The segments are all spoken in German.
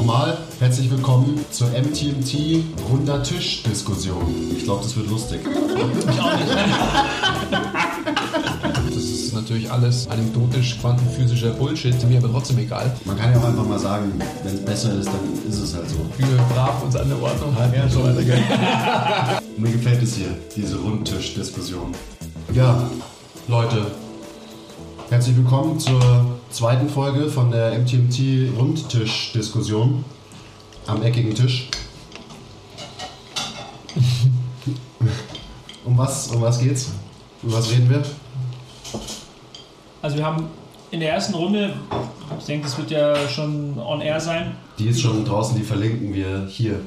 nochmal. Herzlich willkommen zur MTMT Runder Tisch Diskussion. Ich glaube, das wird lustig. Ich auch nicht. Das ist natürlich alles anekdotisch quantenphysischer Bullshit, mir aber trotzdem egal. Man kann ja auch einfach mal sagen, wenn es besser ist, dann ist es halt so. Wir brav uns an der Ordnung halten. Ja, so weiter, gell? Mir gefällt es hier, diese Rundtisch-Diskussion. Ja, Leute, herzlich willkommen zur zweiten Folge von der MTMT Rundtisch-Diskussion am eckigen Tisch. um, was, um was geht's? Um was reden wir? Also wir haben in der ersten Runde, ich denke, das wird ja schon on air sein, Die ist schon draußen, die verlinken wir hier.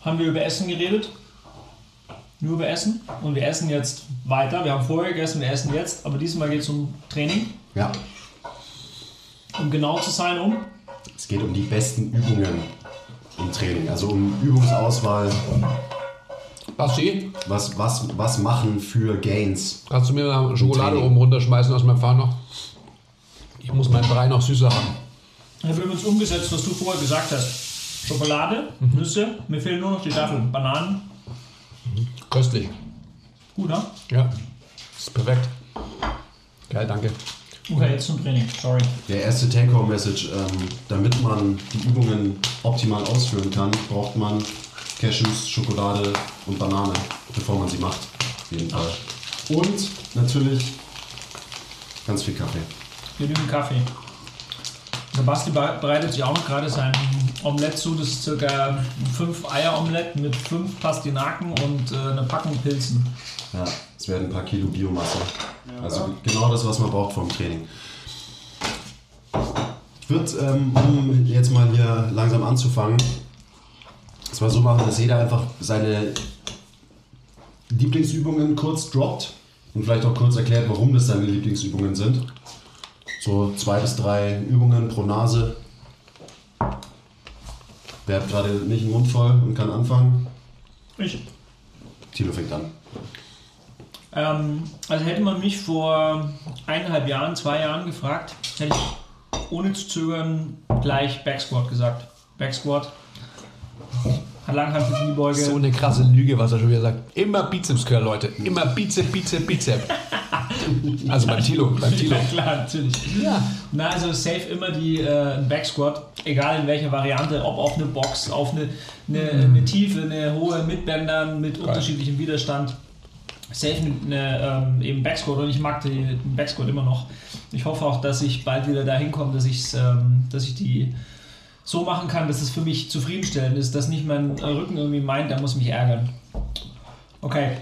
haben wir über Essen geredet. Nur über Essen. Und wir essen jetzt weiter. Wir haben vorher gegessen, wir essen jetzt. Aber diesmal geht es um Training. Ja, Um genau zu sein, um. es geht um die besten Übungen im Training, also um Übungsauswahl, Basti, was, was, was machen für Gains. kannst du mir mal Schokolade oben runterschmeißen aus meinem Fahren noch? Ich muss meinen Brei noch süßer haben. Ich habe übrigens umgesetzt, was du vorher gesagt hast. Schokolade, Nüsse, mir fehlen nur noch die Tafeln. Bananen. Köstlich. Gut, ne? Ja, ist perfekt. Geil, danke. Okay, jetzt zum Training. Sorry. Der erste Take-Home-Message, ähm, damit man die Übungen optimal ausführen kann, braucht man Cashews, Schokolade und Banane, bevor man sie macht. Auf jeden Fall. Und natürlich ganz viel Kaffee. Genügend Kaffee. Der Basti be- bereitet sich auch gerade sein Omelett zu. Das ist circa ein 5 Eier Omelett mit 5 Pastinaken und äh, eine Packung Pilzen. Ja, es werden ein paar Kilo Biomasse. Also genau das, was man braucht vom Training. Ich würde, ähm, um jetzt mal hier langsam anzufangen, es mal so machen, dass jeder einfach seine Lieblingsübungen kurz droppt und vielleicht auch kurz erklärt, warum das seine Lieblingsübungen sind. So zwei bis drei Übungen pro Nase. Wer hat gerade nicht den Mund voll und kann anfangen? Ich. Tilo fängt an. Ähm, also hätte man mich vor eineinhalb Jahren, zwei Jahren gefragt, hätte ich ohne zu zögern gleich Backsquat gesagt. Backsquat. Hat Langhantel Kniebeuge. So eine krasse Lüge, was er schon wieder sagt. Immer Bizeps Curl, Leute. Immer Bizep, Bizep, Bizep. Also beim Tilo, beim Tilo. Ja, klar, natürlich. Ja. Na, also safe immer die äh, Backsquat, egal in welcher Variante, ob auf eine Box, auf eine, eine, eine Tiefe, eine hohe mit Bändern, mit unterschiedlichem Widerstand. Safe eine, ähm, eben Backsquat und ich mag den Backsquat immer noch. Ich hoffe auch, dass ich bald wieder dahin komme, dass, ähm, dass ich die so machen kann, dass es für mich zufriedenstellend ist, dass nicht mein Rücken irgendwie meint, der muss mich ärgern. Okay,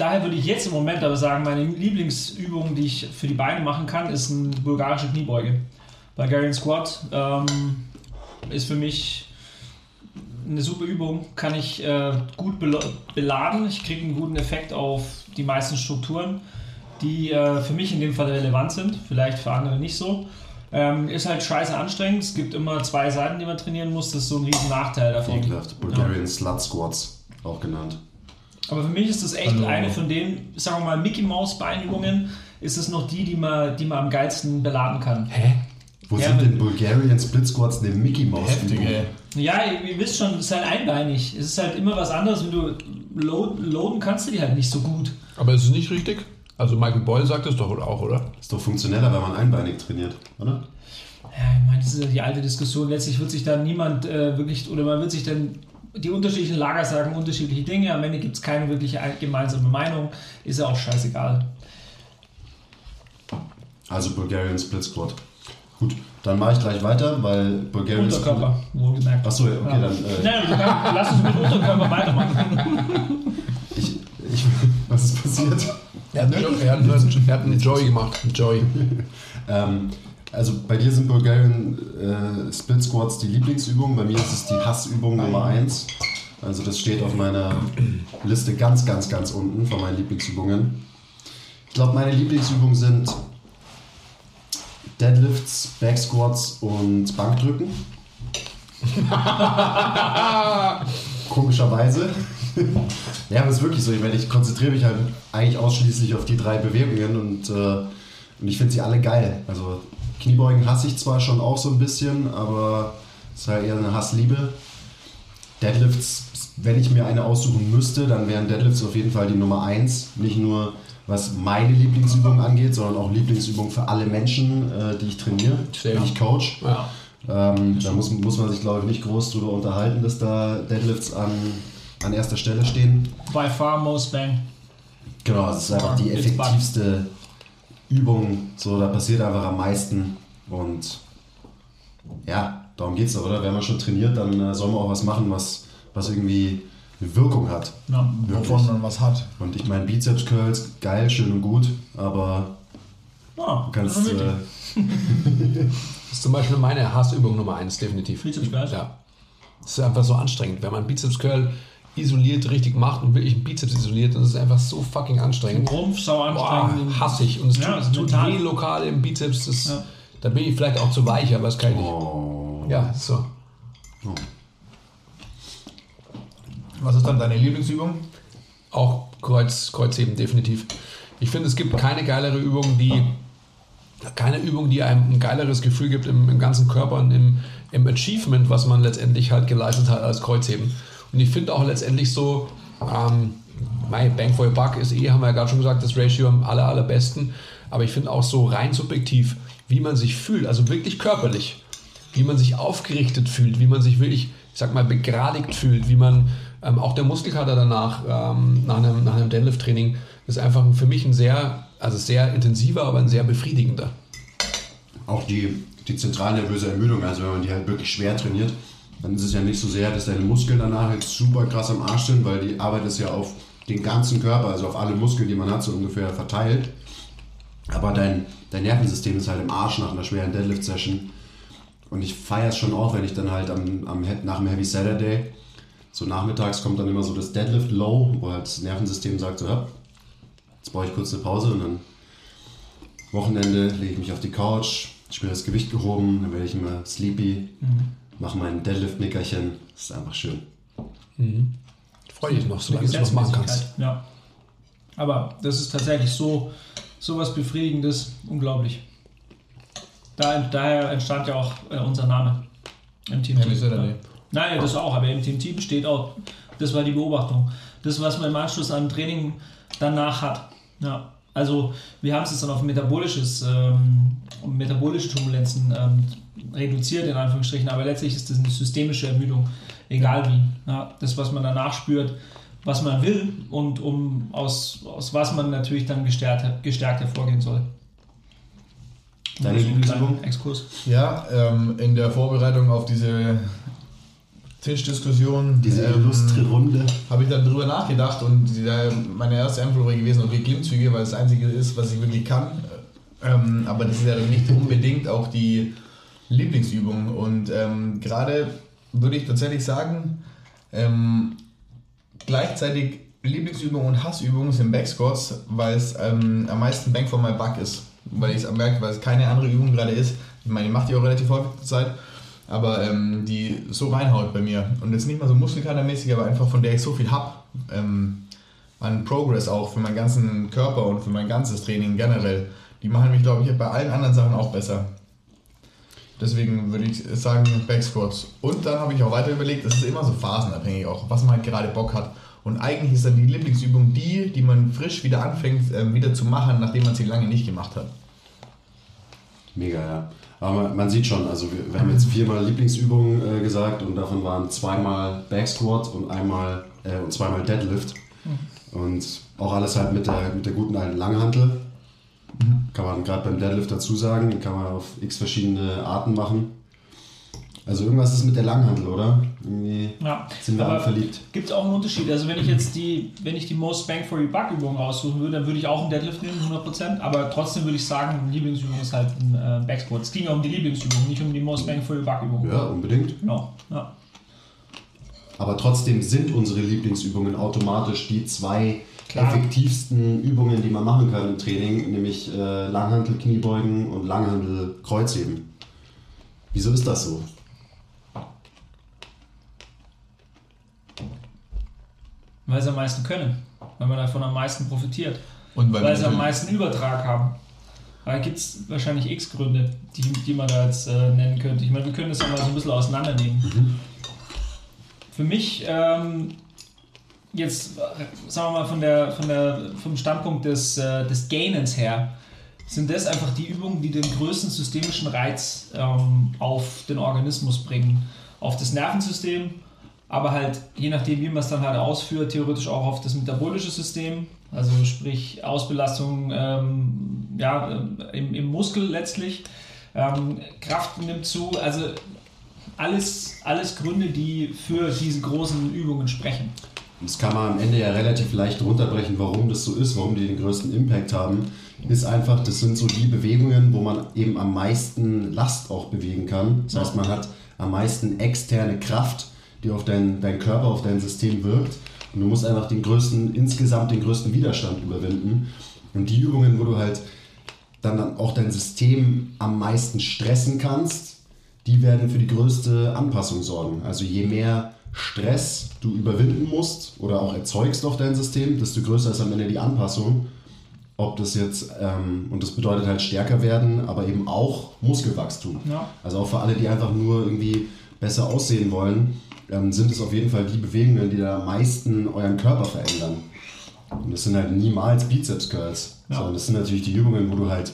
Daher würde ich jetzt im Moment aber sagen, meine Lieblingsübung, die ich für die Beine machen kann, ist eine bulgarische Kniebeuge. Bulgarian Squat ähm, ist für mich eine super Übung, kann ich äh, gut beladen. Ich kriege einen guten Effekt auf die meisten Strukturen, die äh, für mich in dem Fall relevant sind, vielleicht für andere nicht so. Ähm, ist halt scheiße anstrengend. Es gibt immer zwei Seiten, die man trainieren muss. Das ist so ein riesen Nachteil davon. Ekelhaft. Bulgarian Slut Squats, auch genannt. Aber für mich ist das echt eine von den, sagen wir mal, Mickey Maus Beinübungen, ist es noch die, die man, die man am geilsten beladen kann. Hä? Wo Ja, sind denn Bulgarian Split Squats eine Mickey Heftig, Übung? Ja, ihr, ihr wisst schon, es ist halt einbeinig. Es ist halt immer was anderes, wenn du loaden, loaden kannst du die halt nicht so gut. Aber ist es nicht richtig? Also Michael Boyle sagt es doch auch, oder? Ist doch funktioneller, wenn man einbeinig trainiert, oder? Ja, ich meine, das ist ja die alte Diskussion. Letztlich wird sich dann niemand äh, wirklich, oder man wird sich dann, die unterschiedlichen Lager sagen unterschiedliche Dinge. Am Ende gibt es keine wirkliche ein- gemeinsame Meinung. Ist ja auch scheißegal. Also Bulgarian Split Squat. Gut, dann mache ich gleich weiter, weil Bulgarian Unterkörper, wohlgemerkt. Achso, okay, Ja. dann. Äh, Nein, du kannst, lass uns mit Unterkörper weitermachen. ich, ich, was ist passiert? Er hat, einen, er hat, einen, er hat einen Joy gemacht. Joy. Ähm, also bei dir sind Bulgarian äh, Split Squats die Lieblingsübung, bei mir ist es die Hassübung Nummer 1. Also das steht auf meiner Liste ganz, ganz, ganz unten von meinen Lieblingsübungen. Ich glaube, meine Lieblingsübungen sind Deadlifts, Back Squats und Bankdrücken. Komischerweise. ja, aber es ist wirklich so. Ich, meine, ich konzentriere mich halt eigentlich ausschließlich auf die drei Bewegungen und, äh, und ich finde sie alle geil. Also Kniebeugen hasse ich zwar schon auch so ein bisschen, aber ist halt eher eine Hassliebe. Deadlifts, wenn ich mir eine aussuchen müsste, dann wären Deadlifts auf jeden Fall die Nummer 1. Nicht nur was meine Lieblingsübung angeht, sondern auch Lieblingsübung für alle Menschen, äh, die ich trainiere, Sehr. die ich coach. Ja. Ähm, da muss, muss man sich, glaube ich, nicht groß drüber unterhalten, dass da Deadlifts an, an erster Stelle stehen. By far most bang. Genau, es ist einfach die effektivste Übung. So, da passiert einfach am meisten. Und ja, darum geht es doch, oder? Wenn man schon trainiert, dann äh, soll man auch was machen, was, was irgendwie eine Wirkung hat. Ja. Wovon man was hat. Und ich meine, Bizeps Curls, geil, schön und gut, aber Ah, du kannst. das ist Äh. Das ist zum Beispiel meine Hassübung Nummer 1, definitiv. Bizeps Curls? Ja. Das ist einfach so anstrengend. Wenn man Bizeps Curl isoliert richtig macht und wirklich einen Bizeps isoliert, dann ist es einfach so fucking anstrengend. Rumpf, sau Boah, anstrengend. hasse ich. Und es Ja, tut, das ist weh lokal im Bizeps. Das, Ja. Da bin ich vielleicht auch zu weich, aber das kann ich nicht. oh. Ja, ist so. Was ist dann deine Lieblingsübung? Auch Kreuz, Kreuzheben, definitiv. Ich finde, es gibt keine geilere Übung, die keine Übung, die einem ein geileres Gefühl gibt im, im ganzen Körper und im, im Achievement, was man letztendlich halt geleistet hat als Kreuzheben. Und ich finde auch letztendlich so, ähm, my Bang for your Buck ist eh, haben wir ja gerade schon gesagt, das Ratio am aller, allerbesten. Aber ich finde auch so rein subjektiv, wie man sich fühlt, also wirklich körperlich, wie man sich aufgerichtet fühlt, wie man sich wirklich, ich sag mal, begradigt fühlt, wie man ähm, auch der Muskelkater danach, ähm, nach einem, nach einem Deadlift-Training, ist einfach für mich ein sehr, also sehr intensiver, aber ein sehr befriedigender. Auch die, die zentralnervöse Ermüdung, also wenn man die halt wirklich schwer trainiert, dann ist es ja nicht so sehr, dass deine Muskeln danach jetzt super krass am Arsch sind, weil die Arbeit ist ja auf den ganzen Körper, also auf alle Muskeln, die man hat, so ungefähr verteilt. Aber dein, dein Nervensystem ist halt im Arsch nach einer schweren Deadlift-Session. Und ich feiere es schon auch, wenn ich dann halt am, am, nach dem Heavy Saturday, so nachmittags kommt dann immer so das Deadlift Low, wo halt das Nervensystem sagt so, ja, jetzt brauche ich kurz eine Pause und dann Wochenende lege ich mich auf die Couch, spiele das Gewicht gehoben, dann werde ich immer sleepy, mache mein Deadlift-Nickerchen. Das ist einfach schön. Freue dich noch, solange du was machen kannst. Ja. Aber das ist tatsächlich so, so was Befriedigendes, unglaublich. Da, daher entstand ja auch äh, unser Name. MTMT. Heavy Saturday. Nein, das auch, aber MTMT besteht auch. Das war die Beobachtung. Das, was man im Anschluss an Training danach hat. Ja. Also wir haben es jetzt dann auf metabolisches, ähm, metabolische Turbulenzen ähm, reduziert, in Anführungsstrichen, aber letztlich ist das eine systemische Ermüdung, egal wie. Ja, das, was man danach spürt, was man will und um aus, aus was man natürlich dann gestärkt, gestärkt hervorgehen soll. Deine ein Lieblingsübung? kleiner Exkurs. Ja, ähm, in der Vorbereitung auf diese Tischdiskussion Diese ähm, illustre Runde. habe ich dann drüber nachgedacht und meine erste Antwort wäre gewesen, okay, Klimmzüge, weil es das einzige ist, was ich wirklich kann. Ähm, aber das ist ja dann nicht unbedingt auch die Lieblingsübung. Und ähm, gerade würde ich tatsächlich sagen, ähm, gleichzeitig Lieblingsübung und Hassübung sind Backsquats, weil es ähm, am meisten Bang for my Buck ist. Weil ich es merke, weil es keine andere Übung gerade ist. Ich meine, ich mache die auch relativ häufig zur Zeit, aber ähm, die so reinhaut bei mir. Und jetzt nicht mal so muskelkatermäßig, aber einfach von der ich so viel hab. Ähm, an Progress auch für meinen ganzen Körper und für mein ganzes Training generell. Die machen mich, glaube ich, bei allen anderen Sachen auch besser. Deswegen würde ich sagen Back Squats. Und dann habe ich auch weiter überlegt, das ist immer so phasenabhängig auch, was man halt gerade Bock hat. Und eigentlich ist dann die Lieblingsübung die, die man frisch wieder anfängt, ähm, wieder zu machen, nachdem man sie lange nicht gemacht hat. Mega, ja. Aber man, man sieht schon, also wir, wir haben jetzt viermal Lieblingsübungen äh, gesagt und davon waren zweimal Back Squat und einmal äh, und zweimal Deadlift. Und auch alles halt mit der, mit der guten alten Langhantel. Kann man gerade beim Deadlift dazu sagen, den kann man auf x verschiedene Arten machen. Also irgendwas ist mit der Langhantel, oder? Irgendwie Ja, sind wir alle verliebt. Gibt es auch einen Unterschied? Also wenn ich jetzt die, wenn ich die Most Bang for Your Buck Übung raussuchen würde, dann würde ich auch einen Deadlift nehmen, 100%. Aber trotzdem würde ich sagen, Lieblingsübung ist halt ein äh, Backsquat. Es ging ja um die Lieblingsübung, nicht um die Most Bang for Your Buck Übung. Ja, unbedingt. Genau. Ja. Aber trotzdem sind unsere Lieblingsübungen automatisch die zwei Klar. effektivsten Übungen, die man machen kann im Training, nämlich äh, Langhantel Kniebeugen und Langhantel Kreuzheben. Wieso ist das so? Weil sie am meisten können. Weil man davon am meisten profitiert. Und weil, Weil sie am meisten Übertrag haben. Aber gibt es wahrscheinlich x Gründe, die, die man da jetzt äh, nennen könnte. Ich meine, wir können das ja mal so ein bisschen auseinandernehmen. Mhm. Für mich, ähm, jetzt sagen wir mal von der, von der, vom Standpunkt des, äh, des Gainens her, sind das einfach die Übungen, die den größten systemischen Reiz ähm, auf den Organismus bringen. Auf das Nervensystem, aber halt je nachdem, wie man es dann halt ausführt, theoretisch auch auf das metabolische System, also sprich Ausbelastung ähm, ja, im, im, Muskel letztlich. Ähm, Kraft nimmt zu, also alles, alles Gründe, die für diese großen Übungen sprechen. Das kann man am Ende ja relativ leicht runterbrechen, warum das so ist, warum die den größten Impact haben. Ist einfach, das sind so die Bewegungen, wo man eben am meisten Last auch bewegen kann. Das heißt, man hat am meisten externe Kraft, die auf deinen dein Körper, auf dein System wirkt. Und du musst einfach den größten, insgesamt den größten Widerstand überwinden. Und die Übungen, wo du halt dann auch dein System am meisten stressen kannst, die werden für die größte Anpassung sorgen. Also je mehr Stress du überwinden musst oder auch erzeugst auf dein System, desto größer ist am Ende die Anpassung. Ob das jetzt, ähm, und das bedeutet halt stärker werden, aber eben auch Muskelwachstum. Ja. Also auch für alle, die einfach nur irgendwie besser aussehen wollen, ähm, sind es auf jeden Fall die Bewegungen, die da am meisten euren Körper verändern. Und das sind halt niemals Bizeps Curls, ja. sondern das sind natürlich die Übungen, wo du halt,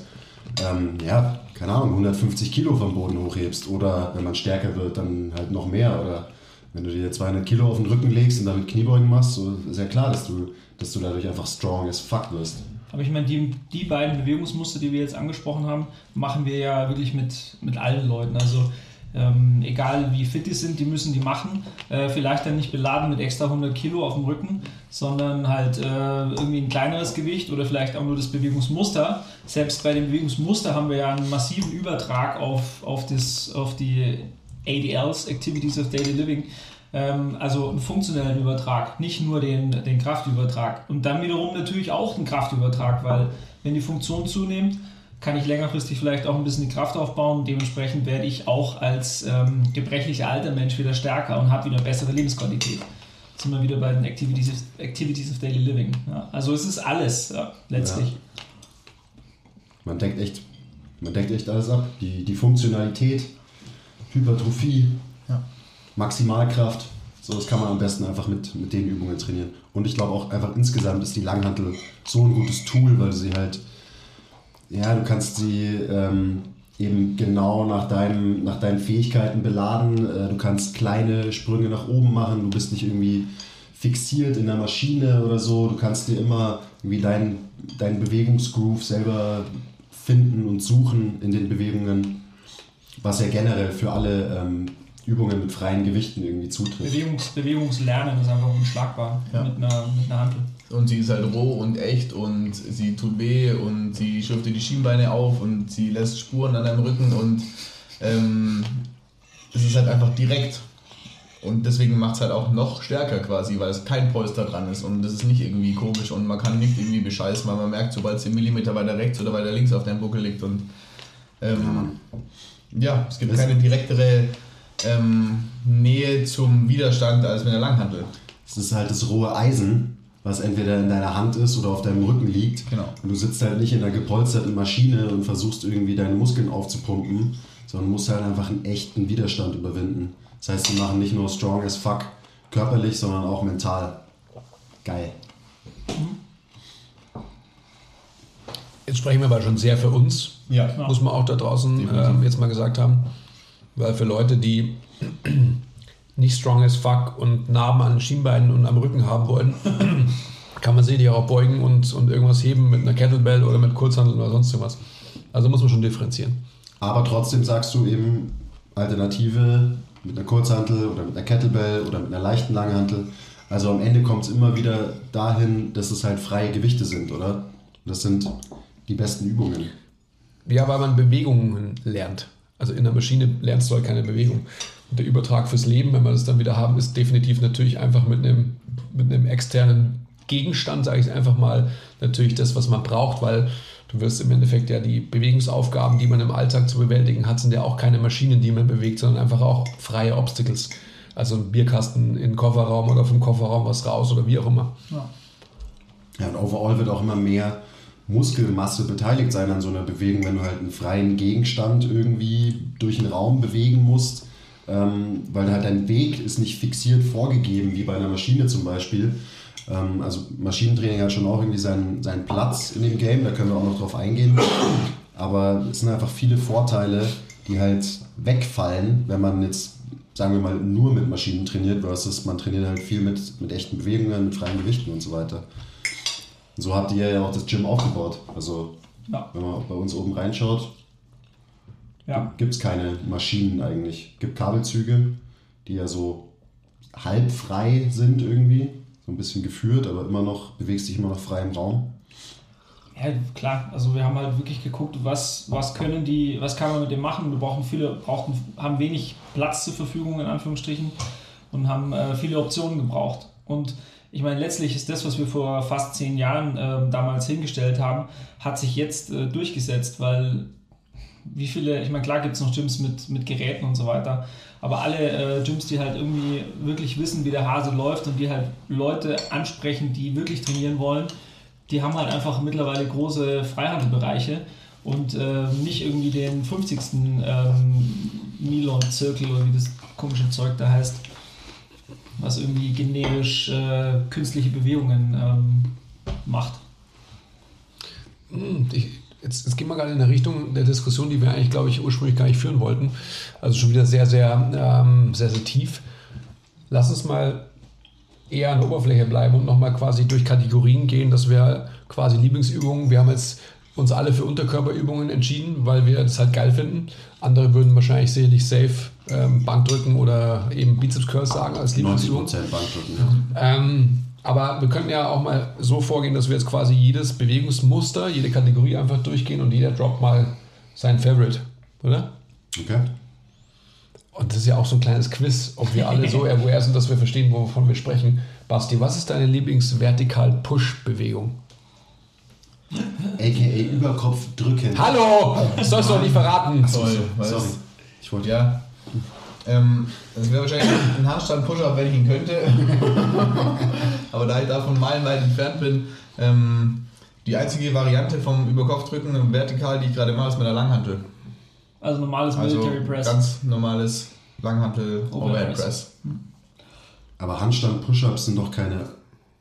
ähm, ja, keine Ahnung, 150 Kilo vom Boden hochhebst oder wenn man stärker wird, dann halt noch mehr oder wenn du dir 200 Kilo auf den Rücken legst und damit Kniebeugen machst, so ist ja klar, dass du, dass du dadurch einfach strong as fuck wirst. Aber ich meine, die, die beiden Bewegungsmuster, die wir jetzt angesprochen haben, machen wir ja wirklich mit, mit allen Leuten. Also ähm, egal wie fit die sind, die müssen die machen. Äh, vielleicht dann nicht beladen mit extra 100 Kilo auf dem Rücken, sondern halt äh, irgendwie ein kleineres Gewicht oder vielleicht auch nur das Bewegungsmuster. Selbst bei dem Bewegungsmuster haben wir ja einen massiven Übertrag auf, auf, das, auf die ADLs, Activities of Daily Living, ähm, also einen funktionellen Übertrag, nicht nur den, den Kraftübertrag. Und dann wiederum natürlich auch einen Kraftübertrag, weil wenn die Funktion zunimmt, kann ich längerfristig vielleicht auch ein bisschen die Kraft aufbauen. Dementsprechend werde ich auch als ähm, gebrechlicher alter Mensch wieder stärker und habe wieder bessere Lebensqualität. Jetzt sind wir wieder bei den Activities, of, Activities of Daily Living. Ja, also es ist alles ja, letztlich. Ja. Man deckt echt, man deckt echt alles ab. Die, die Funktionalität, Hypertrophie, ja. Maximalkraft. So, das kann man am besten einfach mit, mit den Übungen trainieren. Und ich glaube auch einfach insgesamt ist die Langhantel so ein gutes Tool, weil sie halt, ja, du kannst sie ähm, eben genau nach, deinem, nach deinen Fähigkeiten beladen. Äh, du kannst kleine Sprünge nach oben machen. Du bist nicht irgendwie fixiert in der Maschine oder so. Du kannst dir immer irgendwie deinen dein Bewegungsgroove selber finden und suchen in den Bewegungen was ja generell für alle ähm, Übungen mit freien Gewichten irgendwie zutrifft. Bewegungs, Bewegungslernen ist einfach unschlagbar ja. mit, einer, mit einer Handel. Und sie ist halt roh und echt und sie tut weh und sie schürft dir die Schienbeine auf und sie lässt Spuren an deinem Rücken und ähm, es ist halt einfach direkt. Und deswegen macht es halt auch noch stärker quasi, weil es kein Polster dran ist und das ist nicht irgendwie komisch und man kann nicht irgendwie bescheißen, weil man merkt, sobald es einen Millimeter weiter rechts oder weiter links auf deinem Buckel liegt und ähm, ja, ja, es gibt das keine direktere ähm, Nähe zum Widerstand als mit der Langhantel. Es ist halt das rohe Eisen, was entweder in deiner Hand ist oder auf deinem Rücken liegt. Genau. Und du sitzt halt nicht in einer gepolsterten Maschine und versuchst irgendwie deine Muskeln aufzupumpen, sondern musst halt einfach einen echten Widerstand überwinden. Das heißt, die machen nicht nur strong as fuck körperlich, sondern auch mental. Geil. Jetzt sprechen wir aber schon sehr für uns. Ja. Muss man auch da draußen äh, jetzt mal gesagt haben. Weil für Leute, die nicht strong as fuck und Narben an den Schienbeinen und am Rücken haben wollen, kann man sich auch beugen und, und irgendwas heben mit einer Kettlebell oder mit Kurzhandel oder sonst was. Also muss man schon differenzieren. Aber trotzdem sagst du eben Alternative mit einer Kurzhantel oder mit einer Kettlebell oder mit einer leichten Langhantel. Also am Ende kommt es immer wieder dahin, dass es halt freie Gewichte sind, oder? Das sind die besten Übungen. Ja, weil man Bewegungen lernt. Also in der Maschine lernst du halt keine Bewegung. Und der Übertrag fürs Leben, wenn wir das dann wieder haben, ist definitiv natürlich einfach mit einem, mit einem externen Gegenstand, sage ich einfach mal, natürlich das, was man braucht, weil du wirst im Endeffekt ja die Bewegungsaufgaben, die man im Alltag zu bewältigen hat, sind ja auch keine Maschinen, die man bewegt, sondern einfach auch freie Obstacles. Also ein Bierkasten in den Kofferraum oder vom Kofferraum was raus oder wie auch immer. Ja, ja und overall wird auch immer mehr Muskelmasse beteiligt sein an so einer Bewegung, wenn du halt einen freien Gegenstand irgendwie durch den Raum bewegen musst, ähm, weil halt dein Weg ist nicht fixiert vorgegeben, wie bei einer Maschine zum Beispiel. Ähm, also Maschinentraining hat schon auch irgendwie seinen, seinen Platz in dem Game, da können wir auch noch drauf eingehen. Aber es sind einfach viele Vorteile, die halt wegfallen, wenn man jetzt, sagen wir mal, nur mit Maschinen trainiert, versus man trainiert halt viel mit, mit echten Bewegungen, mit freien Gewichten und so weiter. So habt ihr ja auch das Gym aufgebaut. Also, Ja. wenn man bei uns oben reinschaut, Ja. gibt es keine Maschinen eigentlich. Es gibt Kabelzüge, die ja so halb frei sind irgendwie. So ein bisschen geführt, aber immer noch, bewegst dich immer noch frei im Raum. Ja, klar. Also wir haben halt wirklich geguckt, was, was können die, was kann man mit dem machen. Wir brauchen viele, brauchten, haben wenig Platz zur Verfügung in Anführungsstrichen und haben äh, viele Optionen gebraucht. Und ich meine, letztlich ist das, was wir vor fast zehn Jahren äh, damals hingestellt haben, hat sich jetzt äh, durchgesetzt, weil wie viele, ich meine, klar gibt es noch Gyms mit, mit Geräten und so weiter, aber alle äh, Gyms, die halt irgendwie wirklich wissen, wie der Hase läuft und die halt Leute ansprechen, die wirklich trainieren wollen, die haben halt einfach mittlerweile große Freihandelbereiche und äh, nicht irgendwie den 50. Ähm, Milon-Zirkel oder wie das komische Zeug da heißt, was irgendwie generisch äh, künstliche Bewegungen ähm, macht. Hm, Ich, jetzt, jetzt gehen wir gerade in der Richtung der Diskussion, die wir eigentlich, glaube ich, ursprünglich gar nicht führen wollten. Also schon wieder sehr, sehr, ähm, sehr, sehr tief. Lass uns mal eher an der Oberfläche bleiben und nochmal quasi durch Kategorien gehen, dass wir quasi Lieblingsübungen, wir haben jetzt uns alle für Unterkörperübungen entschieden, weil wir das halt geil finden. Andere würden wahrscheinlich sicherlich safe ähm, Bankdrücken oder eben Bizeps Curls sagen als 90% Lieblingsübung. Bankdrücken. Ja. Ähm, aber wir können ja auch mal so vorgehen, dass wir jetzt quasi jedes Bewegungsmuster, jede Kategorie einfach durchgehen und jeder droppt mal sein Favorite, oder? Okay. Und das ist ja auch so ein kleines Quiz, ob wir alle so aware sind, dass wir verstehen, wovon wir sprechen. Basti, was ist deine Lieblings-Vertikal-Push-Bewegung? AKA Überkopf drücken. Hallo! Das sollst du doch nicht verraten. Toll, weil Sorry. Ich wollte Ja. Ähm, das wäre wahrscheinlich ein Handstand-Push-Up, wenn ich ihn könnte. Aber da ich davon meilenweit entfernt bin, ähm, die einzige Variante vom Überkopfdrücken und vertikal, die ich gerade mache, ist mit der Langhantel. Also normales Also Military Press. ganz normales Langhantel Overhead Overhead Press. Press. Aber Handstand-Push-Ups sind doch keine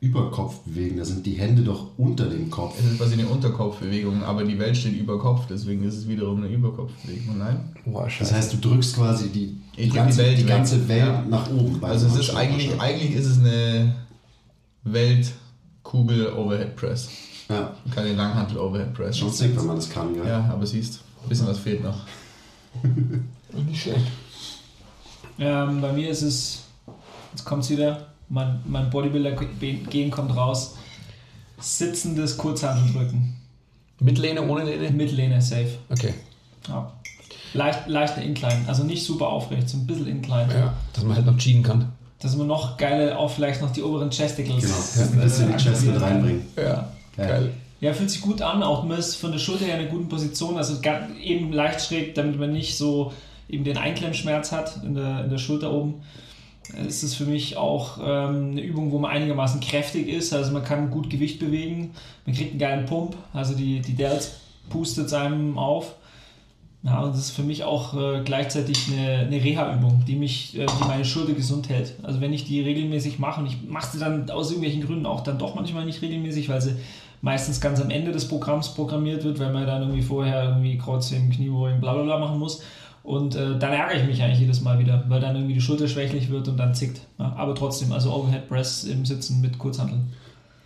Überkopfbewegungen, da sind die Hände doch unter dem Kopf. Es ist quasi eine Unterkopfbewegung, aber die Welt steht über Kopf, deswegen ist es wiederum eine Überkopfbewegung. Nein? Boah, Das heißt, du drückst quasi die, die, drück die ganze, Welt die ganze Welt Ja. nach oben. Also es ist eigentlich, eigentlich ist es eine Weltkugel Overhead Press. Ja, Keine Langhantel Overhead Press. schon sick, wenn man das kann, ja. Ja, aber siehst, ein bisschen was fehlt noch. Nicht schlecht. Ähm, bei mir ist es, jetzt kommt es wieder, mein, mein Bodybuilder-Gen kommt raus. Sitzendes Kurzhanteldrücken. Mit Lehne, ohne Lehne? Mit Lehne safe. Okay. Ja. Leicht, leichter Incline, also nicht super aufrecht, so ein bisschen Incline. Ja, dass man halt noch cheaten kann. Dass man noch geile, auch vielleicht noch die oberen Chesticles. Genau, ein bisschen die Chest mit reinbringen. Ja, Geil. geil. Ja, fühlt sich gut an, auch man ist von der Schulter her in einer guten Position, also eben leicht schräg, damit man nicht so eben den Einklemmschmerz hat in der, in der Schulter oben. Es ist für mich auch ähm, eine Übung, wo man einigermaßen kräftig ist, also man kann gut Gewicht bewegen, man kriegt einen geilen Pump, also die, die Delts pustet es einem auf. Ja, und das ist für mich auch äh, gleichzeitig eine, eine Reha-Übung, die mich, äh, die meine Schulter gesund hält. Also wenn ich die regelmäßig mache und ich mache sie dann aus irgendwelchen Gründen auch dann doch manchmal nicht regelmäßig, weil sie meistens ganz am Ende des Programms programmiert wird, weil man dann irgendwie vorher irgendwie Kreuzheben, Kniebeugen, bla bla bla machen muss. Und äh, dann ärgere ich mich eigentlich jedes Mal wieder, weil dann irgendwie die Schulter schwächlich wird und dann zickt. Ja, aber trotzdem, also Overhead Press im Sitzen mit Kurzhanteln.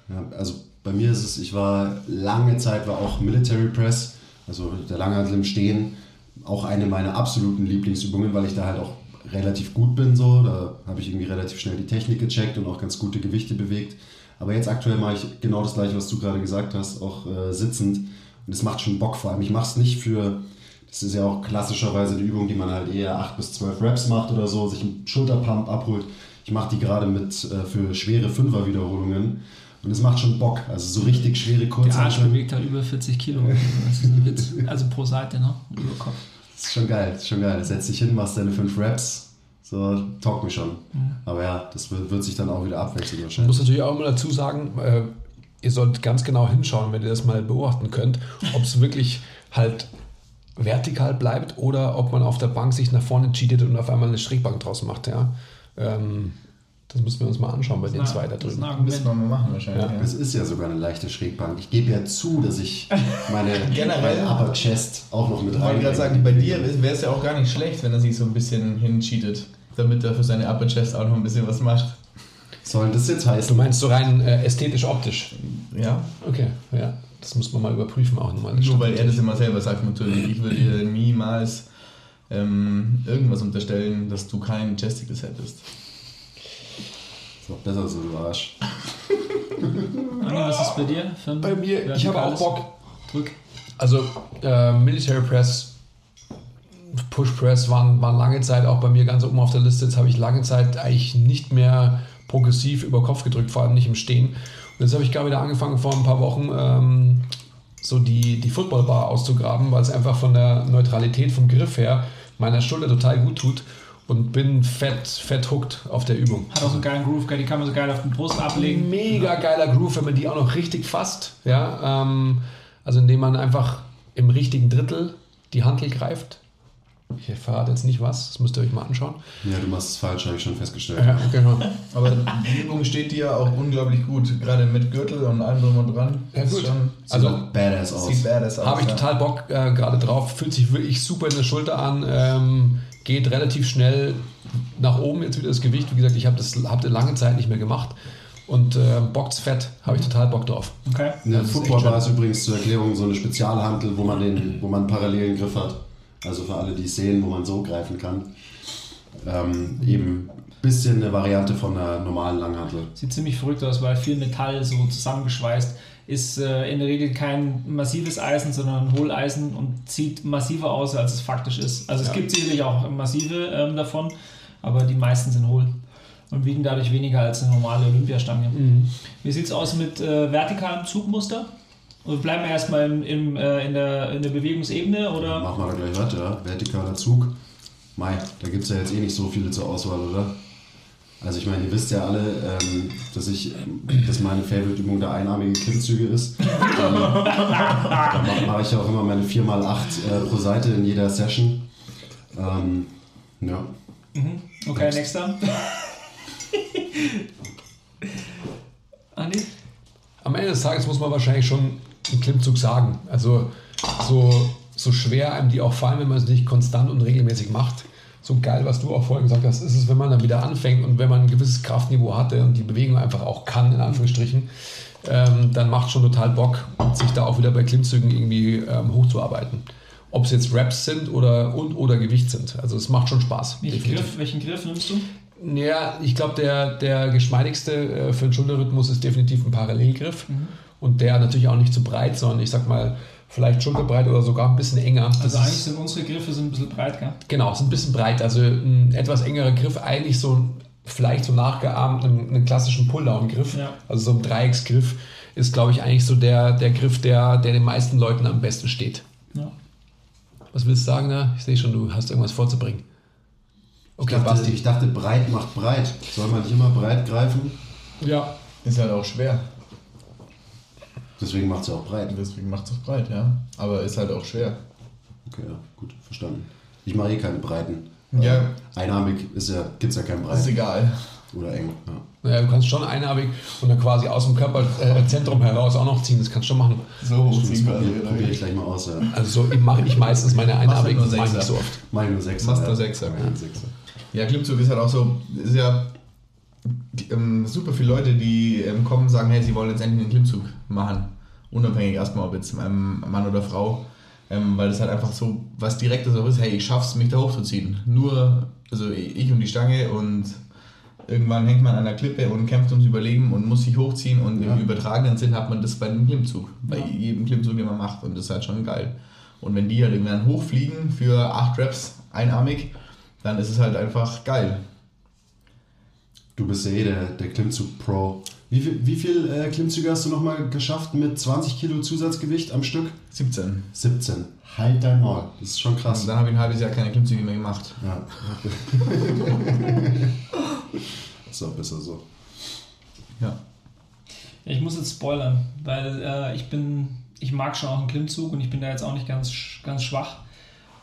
Ja, also bei mir ist es, ich war lange Zeit war auch Military Press, also der Langhantel im Stehen, auch eine meiner absoluten Lieblingsübungen, weil ich da halt auch relativ gut bin so, da habe ich irgendwie relativ schnell die Technik gecheckt und auch ganz gute Gewichte bewegt. Aber jetzt aktuell mache ich genau das gleiche, was du gerade gesagt hast, auch äh, sitzend und es macht schon Bock vor allem. Ich mache es nicht für, das ist ja auch klassischerweise eine Übung, die man halt eher 8 bis 12 Reps macht oder so, sich einen Schulterpump abholt. Ich mache die gerade mit äh, für schwere Fünfer-Wiederholungen. Und es macht schon Bock. Also so richtig schwere Der Arsch bewegt halt über 40 Kilo. Das ist ein Witz. Also pro Seite, ne? Über Kopf. Das ist schon geil, das ist schon geil. Setz dich hin, machst deine 5 Raps. So, taugt mir schon. Aber ja, das wird, wird sich dann auch wieder abwechseln Ich wahrscheinlich. muss natürlich auch immer dazu sagen, äh, ihr sollt ganz genau hinschauen, wenn ihr das mal beobachten könnt, ob es wirklich halt vertikal bleibt oder ob man auf der Bank sich nach vorne cheatet und auf einmal eine Schrägbank draus macht. Ja. Ähm, das müssen wir uns mal anschauen bei den zwei da Das drüben. Müssen Argument. wir mal machen wahrscheinlich. Ja. Ja. Es ist ja sogar eine leichte Schrägbank. Ich gebe ja zu, dass ich meine, Generell- Upper Chest auch noch mit Ich wollte gerade sagen, bei dir wäre es ja auch gar nicht schlecht, wenn er sich so ein bisschen hincheatet, damit er für seine Upper Chest auch noch ein bisschen was macht. Soll das jetzt Du heißen? meinst so rein äh, ästhetisch-optisch? Ja, Okay, ja. Das muss man mal überprüfen auch nochmal. Nur weil er das immer selber sagt natürlich. Ich würde dir niemals ähm, irgendwas unterstellen, dass du keinen Chesticles hättest. Ist doch besser so, du Arsch. Anni, was ist bei dir? Für ein Bei mir, ich habe auch Bock. Drück. Also äh, Military Press, Push Press waren, waren lange Zeit auch bei mir ganz oben auf der Liste. Jetzt habe ich lange Zeit eigentlich nicht mehr progressiv über Kopf gedrückt, vor allem nicht im Stehen. Jetzt habe ich gerade wieder angefangen vor ein paar Wochen ähm, so die, die Footballbar auszugraben, weil es einfach von der Neutralität vom Griff her meiner Schulter total gut tut und bin fett, fett hooked auf der Übung. Hat auch so einen geilen Groove, die kann man so geil auf den Brust ablegen. Mega geiler Groove, wenn man die auch noch richtig fasst. Ja, ähm, also indem man einfach im richtigen Drittel die Hantel greift. Ich verrate jetzt nicht was, das müsst ihr euch mal anschauen. Ja, du machst es falsch, habe ich schon festgestellt. Ja, genau. Aber die Übung steht dir auch unglaublich gut, gerade mit Gürtel und allem drum und dran. Ja, gut. Schon, Also Also badass aus. sieht badass aus. habe ich ja. total Bock äh, gerade drauf. Fühlt sich wirklich super in der Schulter an. Ähm, geht relativ schnell nach oben jetzt wieder das Gewicht. Wie gesagt, ich habe das hab das lange Zeit nicht mehr gemacht. Und äh, bockt's fett, habe ich total Bock drauf. Okay. Eine Footballbar ist übrigens zur Erklärung so eine Spezialhantel, wo man den, wo man einen parallelen Griff hat. Also für alle, die es sehen, wo man so greifen kann. Ähm, eben ein bisschen eine Variante von einer normalen Langhantel. Sieht ziemlich verrückt aus, weil viel Metall so zusammengeschweißt. Ist äh, in der Regel kein massives Eisen, sondern ein Hohleisen und sieht massiver aus, als es faktisch ist. Also es Ja. gibt sicherlich auch massive ähm, davon, aber die meisten sind hohl und wiegen dadurch weniger als eine normale Olympiastange. Wie sieht es aus mit äh, vertikalem Zugmuster? Und bleiben wir erstmal im, im, äh, in, der, in der Bewegungsebene oder? Machen wir da gleich weiter. Vertikaler Zug. Mai, da gibt es ja jetzt eh nicht so viele zur Auswahl, oder? Also ich meine, ihr wisst ja alle, ähm, dass ich, dass meine Favorite-Übung der einarmige Klimmzüge ist. ähm, da mache mach ich ja auch immer meine 4x8 äh, pro Seite in jeder Session. Ähm, ja. Okay, Next. nächster. Andi? Am Ende des Tages muss man wahrscheinlich schon einen Klimmzug sagen. Also so, so schwer einem die auch fallen, wenn man es nicht konstant und regelmäßig macht. So geil, was du auch vorhin gesagt hast, ist es, wenn man dann wieder anfängt und wenn man ein gewisses Kraftniveau hatte und die Bewegung einfach auch kann, in Anführungsstrichen, ähm, dann macht schon total Bock, sich da auch wieder bei Klimmzügen irgendwie ähm, hochzuarbeiten. Ob es jetzt Raps sind oder und oder Gewicht sind. Also es macht schon Spaß. Welchen. Griff, welchen Griff nimmst du? Ja, ich glaube, der, der geschmeidigste äh, für den Schulterrhythmus ist definitiv ein Parallelgriff. Und der natürlich auch nicht zu breit, sondern ich sag mal, vielleicht schulterbreit oder sogar ein bisschen enger. Das Also eigentlich ist, sind unsere Griffe sind ein bisschen breit, gell? genau, ist ein bisschen breit. Also ein etwas engerer Griff, eigentlich so ein- vielleicht so nachgeahmt einen, einen klassischen Pulldown-Griff. Ja. Also so ein Dreiecksgriff ist, glaube ich, eigentlich so der, der Griff, der, der den meisten Leuten am besten steht. Ja. Was willst du sagen da? Ich sehe schon, du hast irgendwas vorzubringen. Okay, ich, dachte, Basti. ich dachte, breit macht breit. Soll man nicht immer breit greifen? Ja, Ist halt auch schwer. Deswegen macht es ja auch breit. Deswegen macht es auch breit, ja. Aber ist halt auch schwer. Okay, ja, gut, verstanden. Ich mache eh keine Breiten. Ja. Einarmig ist ja, gibt es ja kein Ist Breit. egal. Oder eng. Ja. Naja, du kannst schon einarmig und dann quasi aus dem Körperzentrum heraus auch noch ziehen. Das kannst du schon machen. So Das hochziehen quasi. probiere probier ich gleich mal aus. Ja. Also so mache ich meistens meine einarmig, nur das mache ich nicht Sechser. so oft. Mach ich nur sechs. Machst nur Sechser. Ja, Sechser. Ja, Klimmzug ist halt auch so, ist ja ähm, super viele Leute, die ähm, kommen und sagen, hey, sie wollen jetzt endlich einen Klimmzug machen. Unabhängig erstmal, ob jetzt ähm, Mann oder Frau. Ähm, weil das halt einfach so was Direktes auch ist, hey, ich schaff's, mich da hochzuziehen. Nur, also ich und die Stange und irgendwann hängt man an der Klippe und kämpft ums Überleben und muss sich hochziehen und Ja. im übertragenen Sinn hat man das bei dem Klimmzug, bei jedem Klimmzug, den man macht und das ist halt schon geil. Und wenn die halt irgendwann hochfliegen für 8 Reps einarmig, dann ist es halt einfach geil. Du bist ja eh der, der Klimmzug-Pro. Wie viel, wie viel äh, Klimmzüge hast du nochmal geschafft mit 20 Kilo Zusatzgewicht am Stück? 17. 17. Halt dein Maul. Das ist schon Und krass. dann habe ich ein halbes Jahr keine Klimmzüge mehr gemacht. Ja. ist auch besser so. Ja. Ich muss jetzt spoilern, weil äh, ich bin, ich mag schon auch einen Klimmzug und ich bin da jetzt auch nicht ganz, ganz schwach.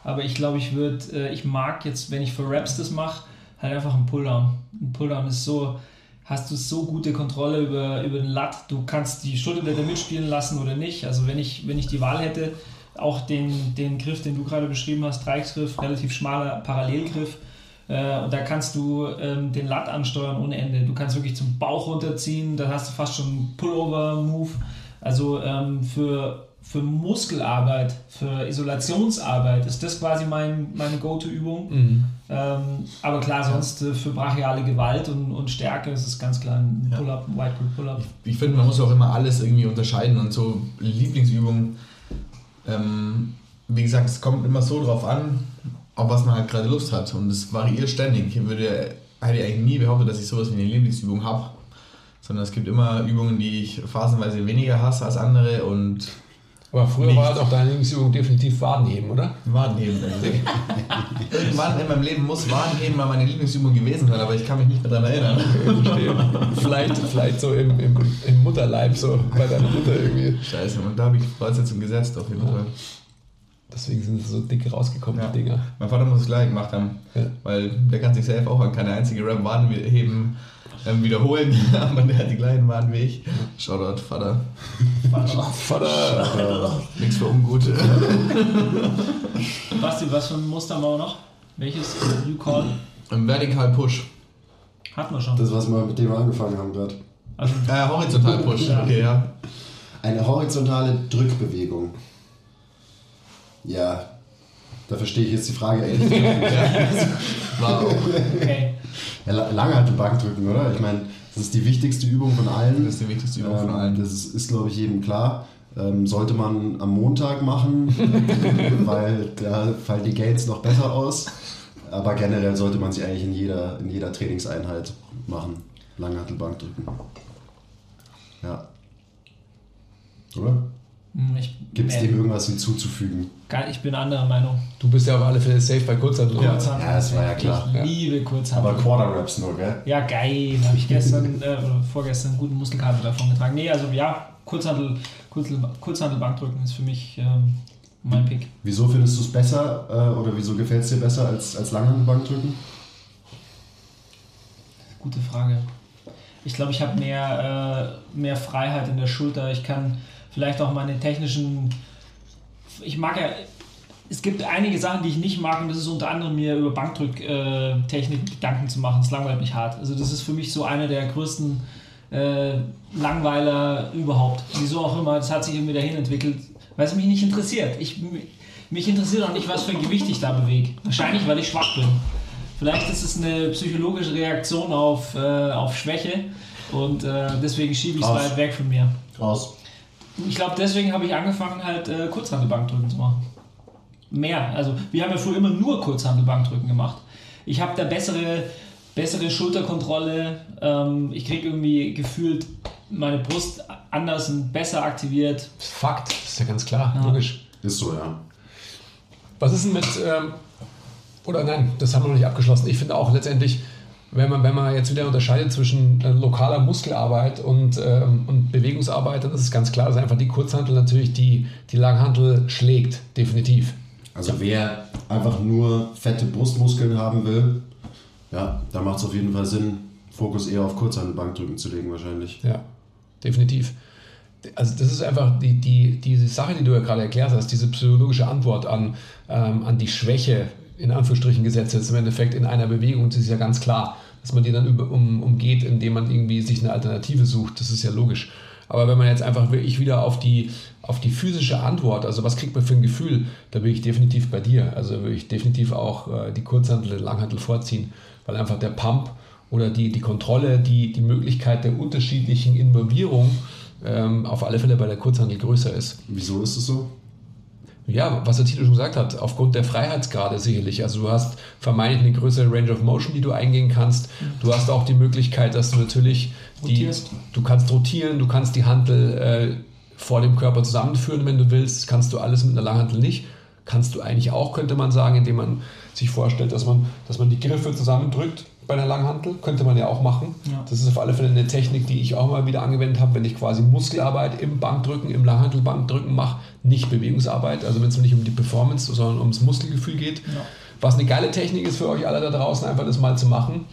Aber ich glaube, ich würde, äh, ich mag jetzt, wenn ich für Raps das mache, halt einfach einen Pulldown. Ein Pulldown ist so, hast du so gute Kontrolle über, über den Lat. Du kannst die Schulterblätter mitspielen lassen oder nicht. Also wenn ich, wenn ich die Wahl hätte, auch den, den Griff, den du gerade beschrieben hast, Dreiecksgriff, relativ schmaler Parallelgriff. Äh, und da kannst du ähm, den Lat ansteuern ohne Ende. Du kannst wirklich zum Bauch runterziehen, dann hast du fast schon einen Pullover-Move. Also ähm, für, für Muskelarbeit, für Isolationsarbeit ist das quasi mein, meine Go-To-Übung. Mhm. Ähm, aber klar, sonst äh, für brachiale Gewalt und, und Stärke ist es ganz klar ein. Pull-Up, ein White Grip Pull-Up. Ich finde, man muss auch immer alles irgendwie unterscheiden und so Lieblingsübungen. Ähm, wie gesagt, es kommt immer so drauf an, auf was man halt gerade Lust hat und es variiert ständig. Ich würde hätte ich eigentlich nie behauptet, dass ich sowas wie eine Lieblingsübung habe, sondern es gibt immer Übungen, die ich phasenweise weniger hasse als andere und Aber früher Nicht. war auch deine Lieblingsübung definitiv Wadenheben, oder? Wadenheben. Irgendwann in meinem Leben muss Wadenheben mal meine Lieblingsübung gewesen sein, aber ich kann mich nicht mehr daran erinnern. vielleicht, vielleicht so im, im, im Mutterleib, so bei deiner Mutter irgendwie. Scheiße, und da habe ich Voraussetzungen gesetzt auf jeden Ja. Fall. Deswegen sind sie so dick rausgekommen, Ja. die Dinger. Mein Vater muss es gleich gemacht haben, Ja. weil der kann sich selbst auch an keine einzige Rap-Wadenheben ähm, wiederholen, aber der hat die gleichen Waden wie ich. Shoutout, Vater. Vater! Nichts für ungut. Basti, was für ein Muster machen wir noch? Welches You Call? Im Vertikal Push. Hatten wir schon. Das, was wir mit dem wir angefangen haben gerade. Also, Äh, horizontal Push. Ja. Okay, ja. Eine horizontale Drückbewegung. Ja, da verstehe ich jetzt die Frage ehrlich nicht. War auch. okay. Ja, la- Langhantelbank drücken, oder? Ich meine, das ist die wichtigste Übung von allen. Das ist die wichtigste Übung von Ähm, allen. Das ist, ist glaube ich, jedem klar. Ähm, sollte man am Montag machen, weil da fallen die Gains noch besser aus. Aber generell sollte man sie eigentlich in jeder, in jeder Trainingseinheit machen. Langhantelbank drücken. Ja. Oder? Hm, Gibt es dem irgendwas hinzuzufügen? ich bin anderer Meinung. Du bist ja auf alle Fälle safe bei Kurzhantel. Ja. Kurzhantel. das war ja klar. Ich Ja. liebe Kurzhantel. Aber Quarter Raps nur, gell? Ja, geil. Habe ich gestern äh, oder vorgestern einen guten Muskelkater davon getragen. Nee, also ja, Kurzhandel, Kurzhandel, Kurzhantelbankdrücken ist für mich ähm, mein Pick. Wieso findest du es besser äh, oder wieso gefällt es dir besser als, als Langhantelbank drücken? Gute Frage. Ich glaube, ich habe mehr, äh, mehr Freiheit in der Schulter. Ich kann vielleicht auch meine technischen. Ich mag ja. Es gibt einige Sachen, die ich nicht mag, und das ist unter anderem mir über Bankdrücktechnik Gedanken zu machen. Das langweilt mich hart. Also, das ist für mich so einer der größten äh, Langweiler überhaupt. Wieso auch immer, das hat sich irgendwie dahin entwickelt, weil es mich nicht interessiert. Ich, mich interessiert auch nicht, was für ein Gewicht ich da bewege. Wahrscheinlich, weil ich schwach bin. Vielleicht ist es eine psychologische Reaktion auf, äh, auf Schwäche und äh, deswegen schiebe ich es weit weg von mir. Raus. Ich glaube, deswegen habe ich angefangen, halt äh, Kurzhantelbankdrücken zu machen. Mehr. Also, wir haben ja früher immer nur Kurzhantelbankdrücken gemacht. Ich habe da bessere, bessere Schulterkontrolle. Ähm, ich kriege irgendwie gefühlt meine Brust anders und besser aktiviert. Fakt, das ist ja ganz klar, Ja. logisch. Ist so, ja. Was ist denn mit, ähm, oder nein, das haben wir noch nicht abgeschlossen. Ich finde auch letztendlich, wenn man, wenn man jetzt wieder unterscheidet zwischen äh, lokaler Muskelarbeit und, ähm, und Bewegungsarbeit, dann ist es ganz klar, dass einfach die Kurzhantel natürlich die, die Langhantel schlägt, definitiv. Also wer einfach nur fette Brustmuskeln haben will, ja, da macht es auf jeden Fall Sinn, Fokus eher auf Kurzhantelbankdrücken zu legen wahrscheinlich. Ja, definitiv. Also das ist einfach die, die, diese Sache, die du ja gerade erklärt hast, diese psychologische Antwort an, ähm, an die Schwäche, in Anführungsstrichen gesetzt jetzt im Endeffekt in einer Bewegung, das ist ja ganz klar, dass man die dann um, umgeht, indem man irgendwie sich eine Alternative sucht, das ist ja logisch. Aber wenn man jetzt einfach wirklich wieder auf die, auf die physische Antwort, also was kriegt man für ein Gefühl, da bin ich definitiv bei dir. Also würde ich definitiv auch äh, die Kurzhantel, den Langhantel vorziehen, weil einfach der Pump oder die, die Kontrolle, die, die Möglichkeit der unterschiedlichen Involvierung ähm, auf alle Fälle bei der Kurzhandel größer ist. Wieso ist es so? Ja, was der Tito schon gesagt hat, aufgrund der Freiheitsgrade sicherlich. Also du hast vermeintlich eine größere Range of Motion, die du eingehen kannst. Du hast auch die Möglichkeit, dass du natürlich die, du kannst rotieren, du kannst die Handel äh, vor dem Körper zusammenführen, wenn du willst. Kannst du alles mit einer Langhantel nicht. kannst du eigentlich auch, könnte man sagen, indem man sich vorstellt, dass man, dass man die Griffe zusammendrückt bei einer Langhantel. Könnte man ja auch machen. Ja. Das ist auf alle Fälle eine Technik, die ich auch mal wieder angewendet habe, wenn ich quasi Muskelarbeit im Bankdrücken, im Langhantelbankdrücken mache, nicht Bewegungsarbeit. Also wenn es nicht um die Performance, sondern ums Muskelgefühl geht. Ja. Was eine geile Technik ist für euch alle da draußen, einfach das mal zu machen.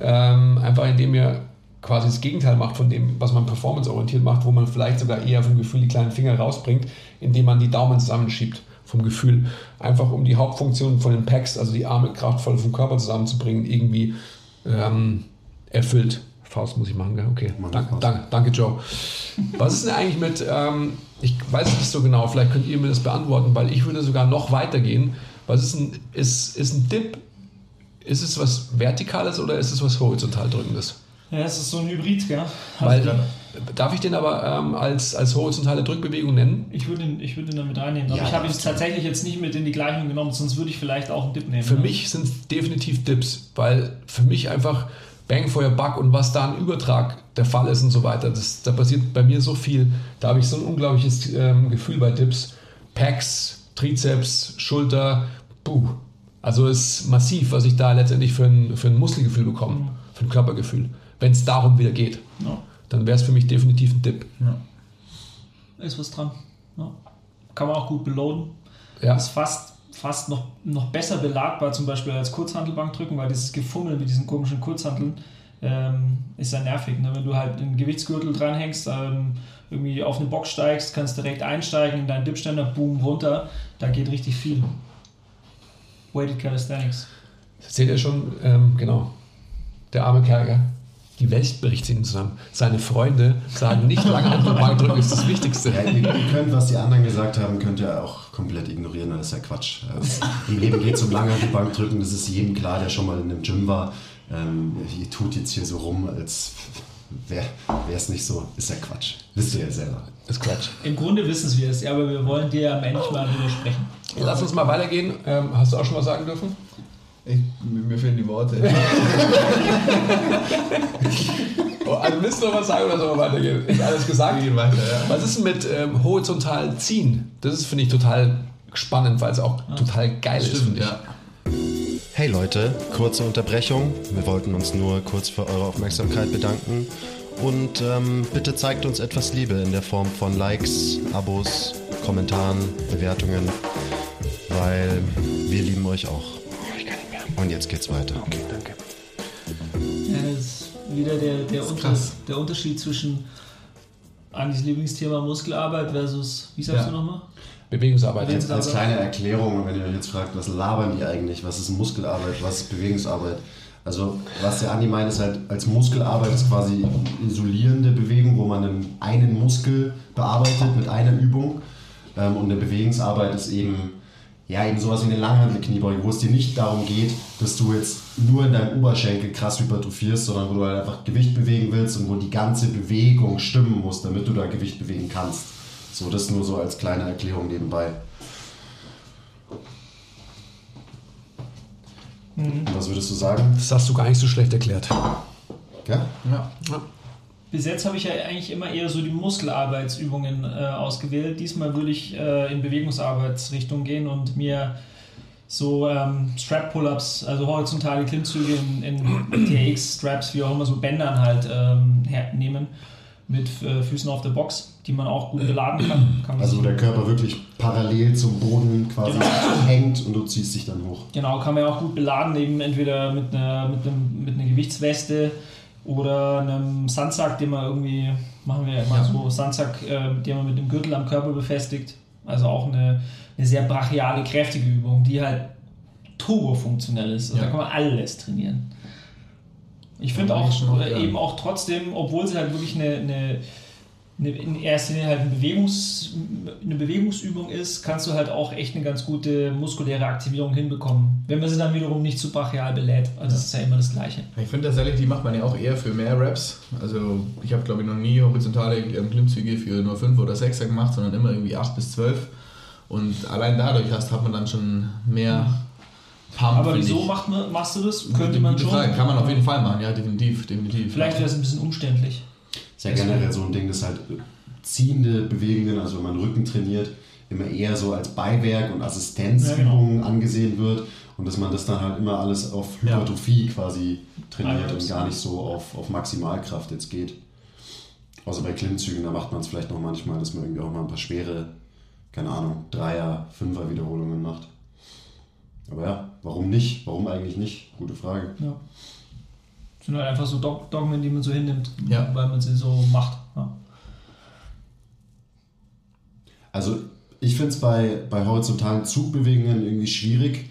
Ähm, einfach indem ihr quasi das Gegenteil macht von dem, was man performanceorientiert macht, wo man vielleicht sogar eher vom Gefühl die kleinen Finger rausbringt, indem man die Daumen zusammenschiebt vom Gefühl. Einfach um die Hauptfunktion von den Packs, also die Arme kraftvoll vom Körper zusammenzubringen, irgendwie ähm, erfüllt. Faust muss ich machen, gell? Okay. Danke, danke, danke, Joe. Was ist denn eigentlich mit, ähm, ich weiß es nicht so genau, vielleicht könnt ihr mir das beantworten, weil ich würde sogar noch weitergehen. Was ist ein, ist, ist ein Dip, ist es was Vertikales oder ist es was horizontal drückendes? Ja, es ist so ein Hybrid, gell? Weil, Also, darf ich den aber ähm, als, als horizontale Drückbewegung nennen? ich würde ihn, ich würde ihn damit reinnehmen. Aber Ja, ich habe ihn tatsächlich jetzt nicht mit in die Gleichung genommen, sonst würde ich vielleicht auch einen Dip nehmen. Für ne? mich sind es definitiv Dips, weil für mich einfach Bang for your Buck und was da ein Übertrag der Fall ist und so weiter, das, da passiert bei mir so viel. Da habe ich so ein unglaubliches ähm, Gefühl bei Dips. Packs, Trizeps, Schulter, buh. Also ist massiv, was ich da letztendlich für ein, für ein Muskelgefühl bekomme, für ein Körpergefühl. Wenn es darum wieder geht, Ja, dann wäre es für mich definitiv ein Dip. ist was dran. Ja. Kann man auch gut belohnen. Ja, ist fast, fast noch, noch besser belagbar, zum Beispiel als Kurzhantelbankdrücken, weil dieses Gefummel mit diesen komischen Kurzhanteln ähm, ist ja nervig. Ne? Wenn du halt einen Gewichtsgürtel dranhängst, ähm, irgendwie auf eine Box steigst, kannst direkt einsteigen in deinen Dipständer, boom, runter, da geht richtig viel. Weighted Calisthenics. seht ihr schon, ähm, genau, der arme Kerl, gell? Die Welt bricht ihn zusammen. Seine Freunde sagen nicht lange an den Bank drücken ist das Wichtigste. Ja, ihr, könnt, was die anderen gesagt haben, könnt ihr auch komplett ignorieren, das ist ja Quatsch. Also, Im Leben geht es um lange Bankdrücken, das ist jedem klar, der schon mal in einem Gym war. Ähm, ihr tut jetzt hier so rum, als wäre es nicht so, ist ja Quatsch. Wisst ihr ja selber. ist Quatsch. Im Grunde wissen wir es, ja, aber wir wollen dir am Ende mal widersprechen. Lass uns mal weitergehen. Ähm, hast du auch schon was sagen dürfen? Ich, mir fehlen die Worte. Oh, also willst du noch was sagen oder soll wir weitergehen? Ist alles gesagt? Gehen weiter, ja. Was ist denn mit ähm, horizontal ziehen? Das ist, finde ich, total spannend, weil es auch total geil ist. Stimmt, finde ich. ja. Hey Leute, kurze Unterbrechung. Wir wollten uns nur kurz für eure Aufmerksamkeit bedanken. Und ähm, bitte zeigt uns etwas Liebe in der Form von Likes, Abos, Kommentaren, Bewertungen, weil wir lieben euch auch. Und jetzt geht's weiter. Okay, danke. Das ist wieder der, der, Unter, der Unterschied zwischen Andis Lieblingsthema Muskelarbeit versus, wie sagst Ja. du nochmal? Bewegungsarbeit. Bewegungsarbeit. Als kleine Erklärung, wenn ihr euch jetzt fragt, was labern die eigentlich, was ist Muskelarbeit, was ist Bewegungsarbeit? Also was der Andi meint, ist halt, als Muskelarbeit ist quasi isolierende Bewegung, wo man einen, einen Muskel bearbeitet mit einer Übung. Ähm, und eine Bewegungsarbeit ist eben, ja, eben sowas wie eine Langhantel-Kniebeuge, wo es dir nicht darum geht, dass du jetzt nur in deinem Oberschenkel krass hypertrophierst, sondern wo du halt einfach Gewicht bewegen willst und wo die ganze Bewegung stimmen muss, damit du da Gewicht bewegen kannst. So, das nur so als kleine Erklärung nebenbei. Was würdest du sagen? Das hast du gar nicht so schlecht erklärt. Ja? ja. Bis jetzt habe ich ja eigentlich immer eher so die Muskelarbeitsübungen äh, ausgewählt. Diesmal würde ich äh, in Bewegungsarbeitsrichtung gehen und mir so ähm, Strap-Pull-Ups, also horizontale Klimmzüge in, in TX-Straps, wie auch immer, so Bändern halt ähm, hernehmen mit äh, Füßen auf der Box, die man auch gut beladen kann. kann Also wo der Körper wirklich parallel zum Boden quasi Genau. hängt und du ziehst dich dann hoch. Genau, kann man ja auch gut beladen, eben entweder mit einer, mit einem, mit einer Gewichtsweste oder einem Sandsack, den man irgendwie, machen wir ja immer so, Sandsack, äh, den man mit dem Gürtel am Körper befestigt. Also auch eine, eine sehr brachiale, kräftige Übung, die halt turbofunktionell ist. Also Ja. Da kann man alles trainieren. Ich finde Ja, auch, ja. eben auch trotzdem, obwohl sie halt wirklich eine, eine in erster Linie halt eine, Bewegungs, eine Bewegungsübung ist, kannst du halt auch echt eine ganz gute muskuläre Aktivierung hinbekommen. Wenn man sie dann wiederum nicht zu brachial belädt. Also das ist ja immer das Gleiche. Ich finde tatsächlich, die macht man ja auch eher für mehr Raps. Also ich habe glaube ich noch nie horizontale Klimmzüge für nur 5 oder 6 gemacht, sondern immer irgendwie 8 bis 12. Und allein dadurch hast, hat man dann schon mehr Pump. Aber wieso macht man, machst du das? Könnte man schon. Frage. Kann man auf jeden Fall machen, ja, definitiv, definitiv. Vielleicht wäre es ein bisschen umständlich. Ist ja generell so ein Ding, das halt ziehende Bewegungen, also wenn man Rücken trainiert, immer eher so als Beiwerk und Assistenzübungen angesehen wird und dass man das dann halt immer alles auf Hypertrophie quasi trainiert ja, und gar nicht so auf, auf Maximalkraft jetzt geht. Außer bei Klimmzügen, da macht man es vielleicht noch manchmal, dass man irgendwie auch mal ein paar schwere, keine Ahnung, Dreier, Fünfer Wiederholungen macht. Aber ja, warum nicht? Warum eigentlich nicht? Gute Frage. Ja. Sind halt einfach so Dog Dogmen, die man so hinnimmt, Ja. weil man sie so macht. Ja. Also ich finde es bei, bei horizontalen Zugbewegungen irgendwie schwierig.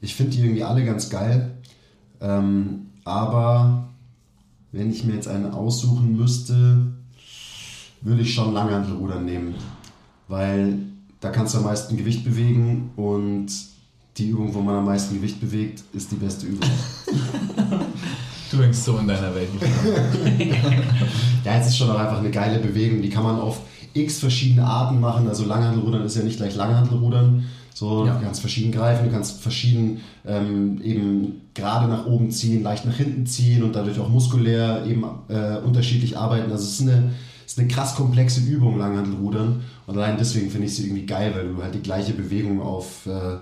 Ich finde die irgendwie alle ganz geil. Ähm, aber wenn ich mir jetzt eine aussuchen müsste, würde ich schon Langhantelrudern nehmen. Weil da kannst du am meisten Gewicht bewegen und die Übung, wo man am meisten Gewicht bewegt, ist die beste Übung. Du hängst so in deiner Welt. Ja, es ist schon auch einfach eine geile Bewegung. Die kann man auf x verschiedene Arten machen. Also Langhantelrudern ist ja nicht gleich Langhantelrudern. So, Ja. du kannst verschieden greifen, du kannst verschieden ähm, eben gerade nach oben ziehen, leicht nach hinten ziehen und dadurch auch muskulär eben äh, unterschiedlich arbeiten. Also es ist eine, es ist eine krass komplexe Übung, Langhantelrudern. Und allein deswegen finde ich sie irgendwie geil, weil du halt die gleiche Bewegung auf, äh,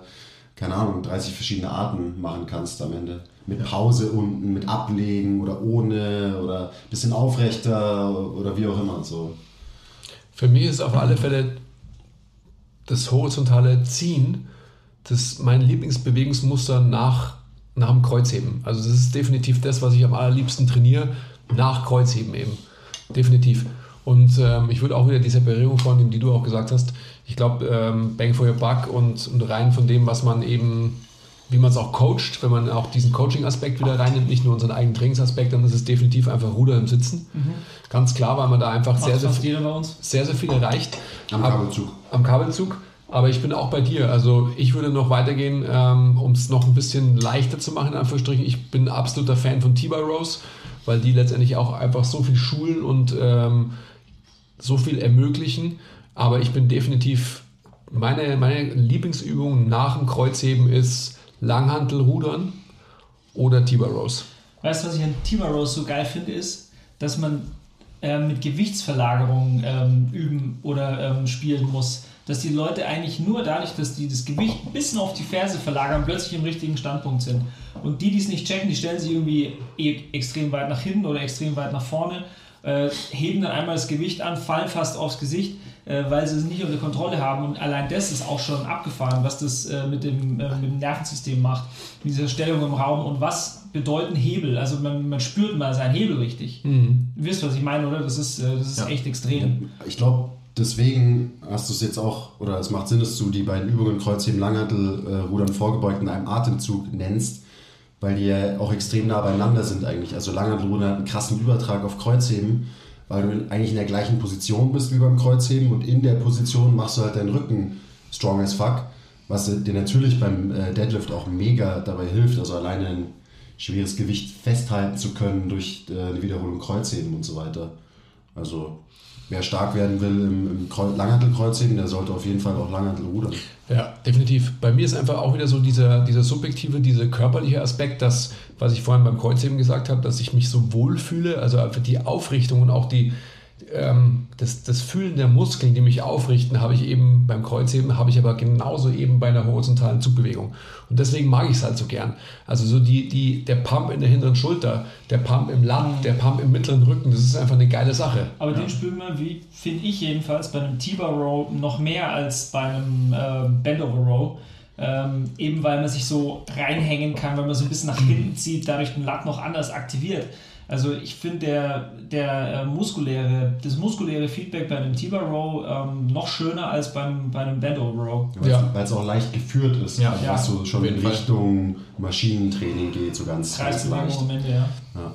keine Ahnung, 30 verschiedene Arten machen kannst am Ende. Mit Pause unten, mit Ablegen oder ohne oder bisschen aufrechter oder wie auch immer. So. Für mich ist auf alle Fälle das horizontale Ziehen das mein Lieblingsbewegungsmuster nach, nach dem Kreuzheben. Also das ist definitiv das, was ich am allerliebsten trainiere, nach Kreuzheben eben. Definitiv. Und ähm, ich würde auch wieder die Separierung vornehmen, die du auch gesagt hast. Ich glaube, ähm, Bang for your Buck und, und rein von dem, was man eben, wie man es auch coacht, wenn man auch diesen Coaching-Aspekt wieder reinnimmt, nicht nur unseren eigenen Trainingsaspekt, dann ist es definitiv einfach Ruder im Sitzen. Ganz klar, weil man da einfach Macht sehr, sehr, uns. sehr, sehr viel erreicht. Am Ab- Kabelzug. Am Kabelzug. Aber ich bin auch bei dir. Also ich würde noch weitergehen, ähm, um es noch ein bisschen leichter zu machen, in Anführungsstrichen. Ich bin absoluter Fan von T-Bar Rose, weil die letztendlich auch einfach so viel schulen und ähm, so viel ermöglichen. Aber ich bin definitiv, meine, meine Lieblingsübung nach dem Kreuzheben ist Langhantelrudern oder T-Bar Rose. Weißt du, was ich an Rose so geil finde, ist, dass man ähm, mit Gewichtsverlagerung ähm, üben oder ähm, spielen muss. Dass die Leute eigentlich nur dadurch, dass die das Gewicht ein bisschen auf die Ferse verlagern, plötzlich im richtigen Standpunkt sind. Und die, die es nicht checken, die stellen sich irgendwie e extrem weit nach hinten oder extrem weit nach vorne, äh, heben dann einmal das Gewicht an, fallen fast aufs Gesicht, äh, weil sie es nicht unter Kontrolle haben. Und allein das ist auch schon abgefahren, was das äh, mit, dem, äh, mit dem Nervensystem macht, mit dieser Stellung im Raum und was bedeuten Hebel. Also man, man spürt mal seinen Hebel richtig. Du wisst, was ich meine, oder? Das ist, äh, das ist Ja. echt extrem. Ich glaube, deswegen hast du es jetzt auch, oder es macht Sinn, dass du die beiden Übungen Kreuzheben, Langhantel, äh, Rudern vorgebeugt in einem Atemzug nennst, weil die ja auch extrem nah beieinander sind eigentlich. Also Langhantelrudern hat einen krassen Übertrag auf Kreuzheben, weil du eigentlich in der gleichen Position bist wie beim Kreuzheben und in der Position machst du halt deinen Rücken strong as fuck, was dir natürlich beim äh, Deadlift auch mega dabei hilft, also alleine ein schweres Gewicht festhalten zu können durch äh, eine Wiederholung Kreuzheben und so weiter. Also wer stark werden will im, im Kreu- Langhantelkreuzheben, der sollte auf jeden Fall auch Langhantel rudern. Ja, definitiv. Bei mir ist einfach auch wieder so dieser, dieser subjektive, dieser körperliche Aspekt, dass, was ich vorhin beim Kreuzheben gesagt habe, dass ich mich so wohl also einfach die Aufrichtung und auch die, ähm, das, das Fühlen der Muskeln, die mich aufrichten, habe ich eben beim Kreuzheben, habe ich aber genauso eben bei einer horizontalen Zugbewegung. Und deswegen mag ich es halt so gern. Also so die, die, der Pump in der hinteren Schulter, der Pump im Lat, der Pump im mittleren Rücken, das ist einfach eine geile Sache. Aber den spürt man, wie finde ich jedenfalls, bei einem T-Bar Row noch mehr als bei einem äh, Bend Over Row. Ähm, eben weil man sich so reinhängen kann, wenn man so ein bisschen nach hinten zieht, dadurch den Lat noch anders aktiviert. Also ich finde der, der äh, muskuläre, das muskuläre Feedback bei einem T-Bar Row ähm, noch schöner als beim, bei einem Bend Over Row. Weil Ja. es auch leicht geführt ist, Ja. also Ja. was so schon in. Richtung Maschinentraining geht, so ganz, ganz leicht. am Ende, ja. Ja.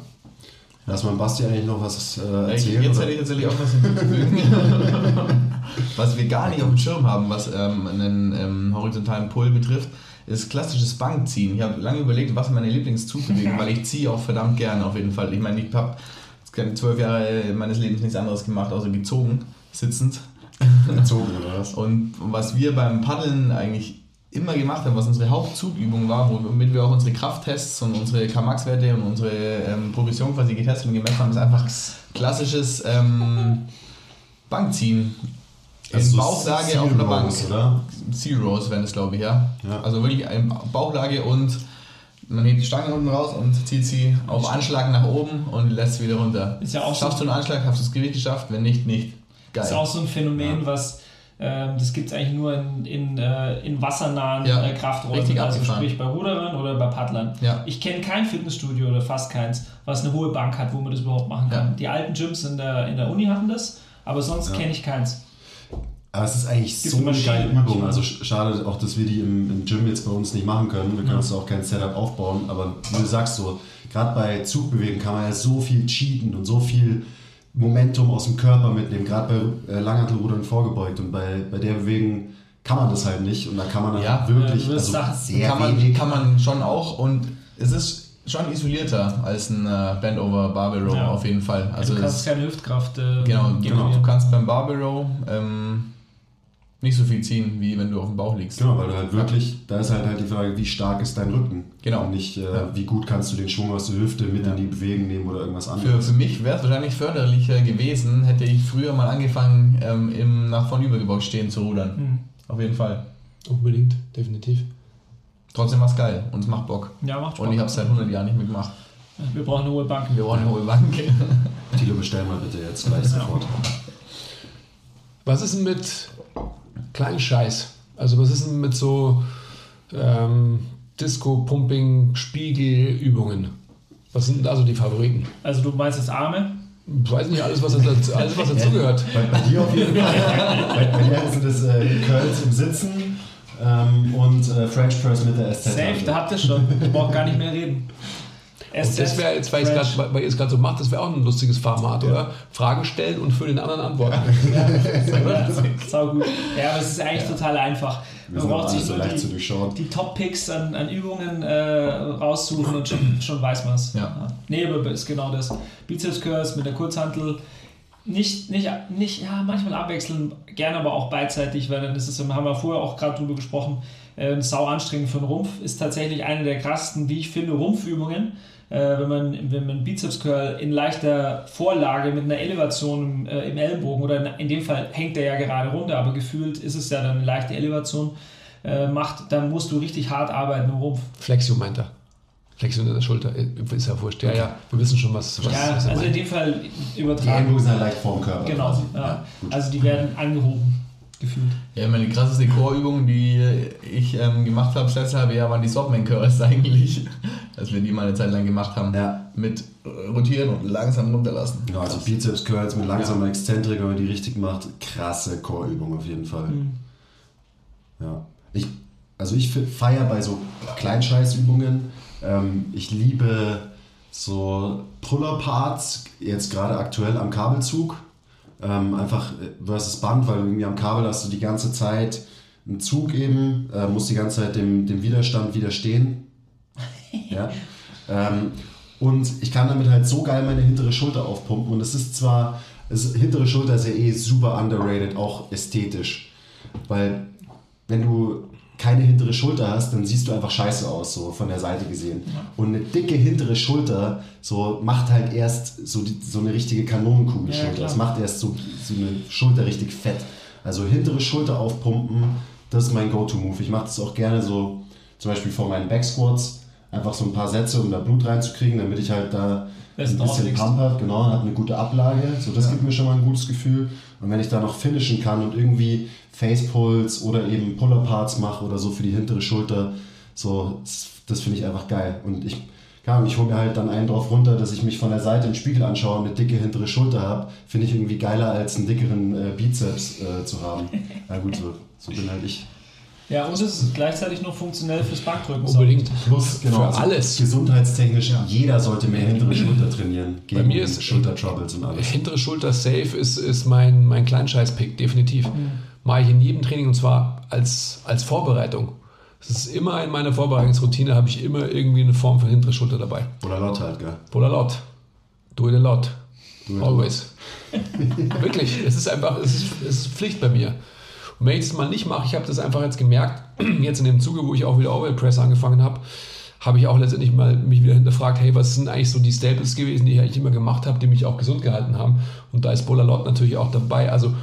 Lass mal Basti eigentlich noch was äh, Ich, erzählen. jetzt oder? hätte ich tatsächlich auch was was wir gar nicht auf dem Schirm haben, was ähm, einen ähm, horizontalen Pull betrifft, ist klassisches Bankziehen. Ich habe lange überlegt, was meine Lieblingszugbewegung, weil ich ziehe auch verdammt gerne auf jeden Fall. Ich meine, ich habe zwölf Jahre meines Lebens nichts anderes gemacht, außer gezogen, sitzend. Gezogen, oder was? Und was wir beim Paddeln eigentlich immer gemacht haben, was unsere Hauptzugübung war, womit wir auch unsere Krafttests und unsere K-Max-Werte und unsere ähm, Progression quasi getestet und gemessen haben, ist einfach klassisches ähm, Bankziehen. In so Bauchlage auf einer Bank. Oder? Zeros wären es, glaube ich, ja. Ja. Also wirklich in Bauchlage und man hebt die Stange unten raus und zieht sie auf Anschlag nach oben und lässt sie wieder runter. Ist ja auch Schaffst so- du einen Anschlag, hast du das Gewicht geschafft, wenn nicht, nicht. Geil. Das ist auch so ein Phänomen, was ähm, das gibt es eigentlich nur in, in, äh, in wassernahen Ja, äh, Krafträumen, richtig also abgefahren. sprich bei Ruderern oder bei Paddlern. Ja. Ich kenne kein Fitnessstudio oder fast keins, was eine hohe Bank hat, wo man das überhaupt machen kann. Ja. Die alten Gyms in der, in der Uni hatten das, aber sonst Ja. kenne ich keins. Aber es ist eigentlich Gibt so eine geile. Übung. Also sch- schade auch, dass wir die im, im Gym jetzt bei uns nicht machen können. Wir können uns auch kein Setup aufbauen. Aber wie du sagst so, gerade bei Zugbewegen kann man ja so viel cheaten und so viel Momentum aus dem Körper mitnehmen. Gerade bei äh, Langhantelrudern vorgebeugt. Und bei, bei der Bewegung kann man das halt nicht. Und da kann man dann Ja, wirklich ja, du wirst also Sachen- sehr kann, man, wenig. kann man schon auch und es ist schon isolierter als ein äh, Band over Barbell Row Ja. auf jeden Fall. Also du kannst keine Hüftkraft. Äh, genau, genau, du kannst beim Barbell Row ähm, nicht so viel ziehen, wie wenn du auf dem Bauch liegst. Genau, weil du halt wirklich, da ist halt, halt die Frage, wie stark ist dein Rücken? Genau. Und nicht, äh, Ja. wie gut kannst du den Schwung aus der Hüfte mit in die Bewegung nehmen oder irgendwas Für, anderes. für mich wäre es wahrscheinlich förderlicher gewesen, hätte ich früher mal angefangen, ähm, im nach vorn übergebeugt stehen zu rudern. Hm. Auf jeden Fall. Unbedingt, definitiv. Trotzdem war es geil und es macht Bock. Ja, macht Spaß. Und ich habe es seit 100 Jahren nicht mehr gemacht. Wir brauchen eine hohe Bank. Wir wollen eine hohe Bank. Tilo, bestell mal bitte jetzt gleich sofort. Was ist denn mit kleinen Scheiß? Also was ist denn mit so ähm, Disco, Pumping, Spiegelübungen? Was sind also die Favoriten? Also du meinst das Arme? Ich weiß nicht, alles was, dazu, alles, was dazugehört. Bei, bei dir auf jeden Fall. bei, bei dir sind das äh, Curls im Sitzen ähm, und äh, French Press mit der SZ. Safe, da habt ihr schon. Ich brauche gar nicht mehr reden. Und das wäre jetzt, weil, ihr es gerade so macht, das wäre auch ein lustiges Format, oder? Fragen stellen und für den anderen antworten. Ja, sau gut. Ja, aber es ist eigentlich total einfach. Wir Man braucht sich so die, die Top-Picks an, an Übungen äh, raussuchen und schon, schon weiß man es. Ja. Nee, aber ist genau das. Bizeps Curls mit der Kurzhantel. Nicht, nicht, nicht, ja, manchmal abwechseln, gerne aber auch beidseitig, weil dann ist es, haben wir vorher auch gerade drüber gesprochen, äh, sau anstrengend für den Rumpf. Ist tatsächlich eine der krassesten, wie ich finde, Rumpfübungen. Äh, wenn man, wenn man Bizeps Curl in leichter Vorlage mit einer Elevation im, äh, im Ellenbogen oder in, in dem Fall hängt der ja gerade runter, aber gefühlt ist es ja dann eine leichte Elevation äh, macht, dann musst du richtig hart arbeiten im Rumpf. Flexion meint er. Flexion in der Schulter. Ist ja wurscht. Ja, ja. Wir wissen schon, was, was, ja, was er also in meint. dem Fall Die übertragen. Ellbogen sind leicht vorm Körper. Genau, ja. gut. Also die werden angehoben, gefühlt. Ja, meine krasseste Core-Übung, die ich ähm, gemacht habe, das letzte halbe Jahr, waren die Swapman Curls eigentlich. Dass wir die mal eine Zeit lang gemacht haben. Ja. Mit rotieren und langsam runterlassen. Genau, also Bizeps Curls mit langsamer Exzentrik, wenn man die richtig macht, krasse Core-Übung auf jeden Fall. Mhm. Ja. Ich, also ich feiere bei so Kleinscheißübungen, ähm, ich liebe so Puller-Parts, jetzt gerade aktuell am Kabelzug. Ähm, einfach äh, versus Band, weil irgendwie am Kabel hast du die ganze Zeit einen Zug eben, äh, musst die ganze Zeit dem, dem Widerstand widerstehen. ja. Ähm, und ich kann damit halt so geil meine hintere Schulter aufpumpen. Und es ist zwar, es, hintere Schulter ist ja eh super underrated, auch ästhetisch. Weil wenn du keine hintere Schulter hast, dann siehst du einfach scheiße aus, so von der Seite gesehen. Und eine dicke hintere Schulter so macht halt erst so, die, so eine richtige Kanonenkugelschulter. Ja, das macht erst so, so eine Schulter richtig fett. Also hintere Schulter aufpumpen, das ist mein Go-To-Move. Ich mache das auch gerne so, zum Beispiel vor meinen Backsquats, einfach so ein paar Sätze, um da Blut reinzukriegen, damit ich halt da Besten ein bisschen. Pump habe, genau, und habe eine gute Ablage. So, das gibt mir schon mal ein gutes Gefühl. Und wenn ich da noch finishen kann und irgendwie Facepulls oder eben Puller-Parts mache oder so für die hintere Schulter, so, das, das finde ich einfach geil. Und ich, Ahnung, ich hole mir halt dann einen drauf runter, dass ich mich von der Seite im Spiegel anschaue und eine dicke hintere Schulter habe, finde ich irgendwie geiler als einen dickeren äh, Bizeps äh, zu haben. Na gut, so, so bin halt ich. Ja, und es ist gleichzeitig noch funktionell fürs Bankdrücken. Unbedingt. Plus, genau, Für also alles. Gesundheitstechnisch, jeder sollte mehr hintere Schulter trainieren. Gegen mir ist- Schultertroubles und alles. Hintere Schulter safe ist, ist mein, mein Kleinscheiß-Pick, definitiv. Mache ich in jedem Training und zwar als, als Vorbereitung. Es ist immer in meiner Vorbereitungsroutine, habe ich immer irgendwie eine Form von hintere Schulter dabei. Oder laut halt, gell? Oder laut. Do it a lot. Do it Always. Wirklich, es ist einfach, es ist, es ist Pflicht bei mir. Und wenn ich das mal nicht mache, ich habe das einfach jetzt gemerkt, jetzt in dem Zuge, wo ich auch wieder Overhead Press angefangen habe, habe ich auch letztendlich mal mich wieder hinterfragt, hey, was sind eigentlich so die Staples gewesen, die ich eigentlich immer gemacht habe, die mich auch gesund gehalten haben. Und da ist Bolalot natürlich auch dabei. Also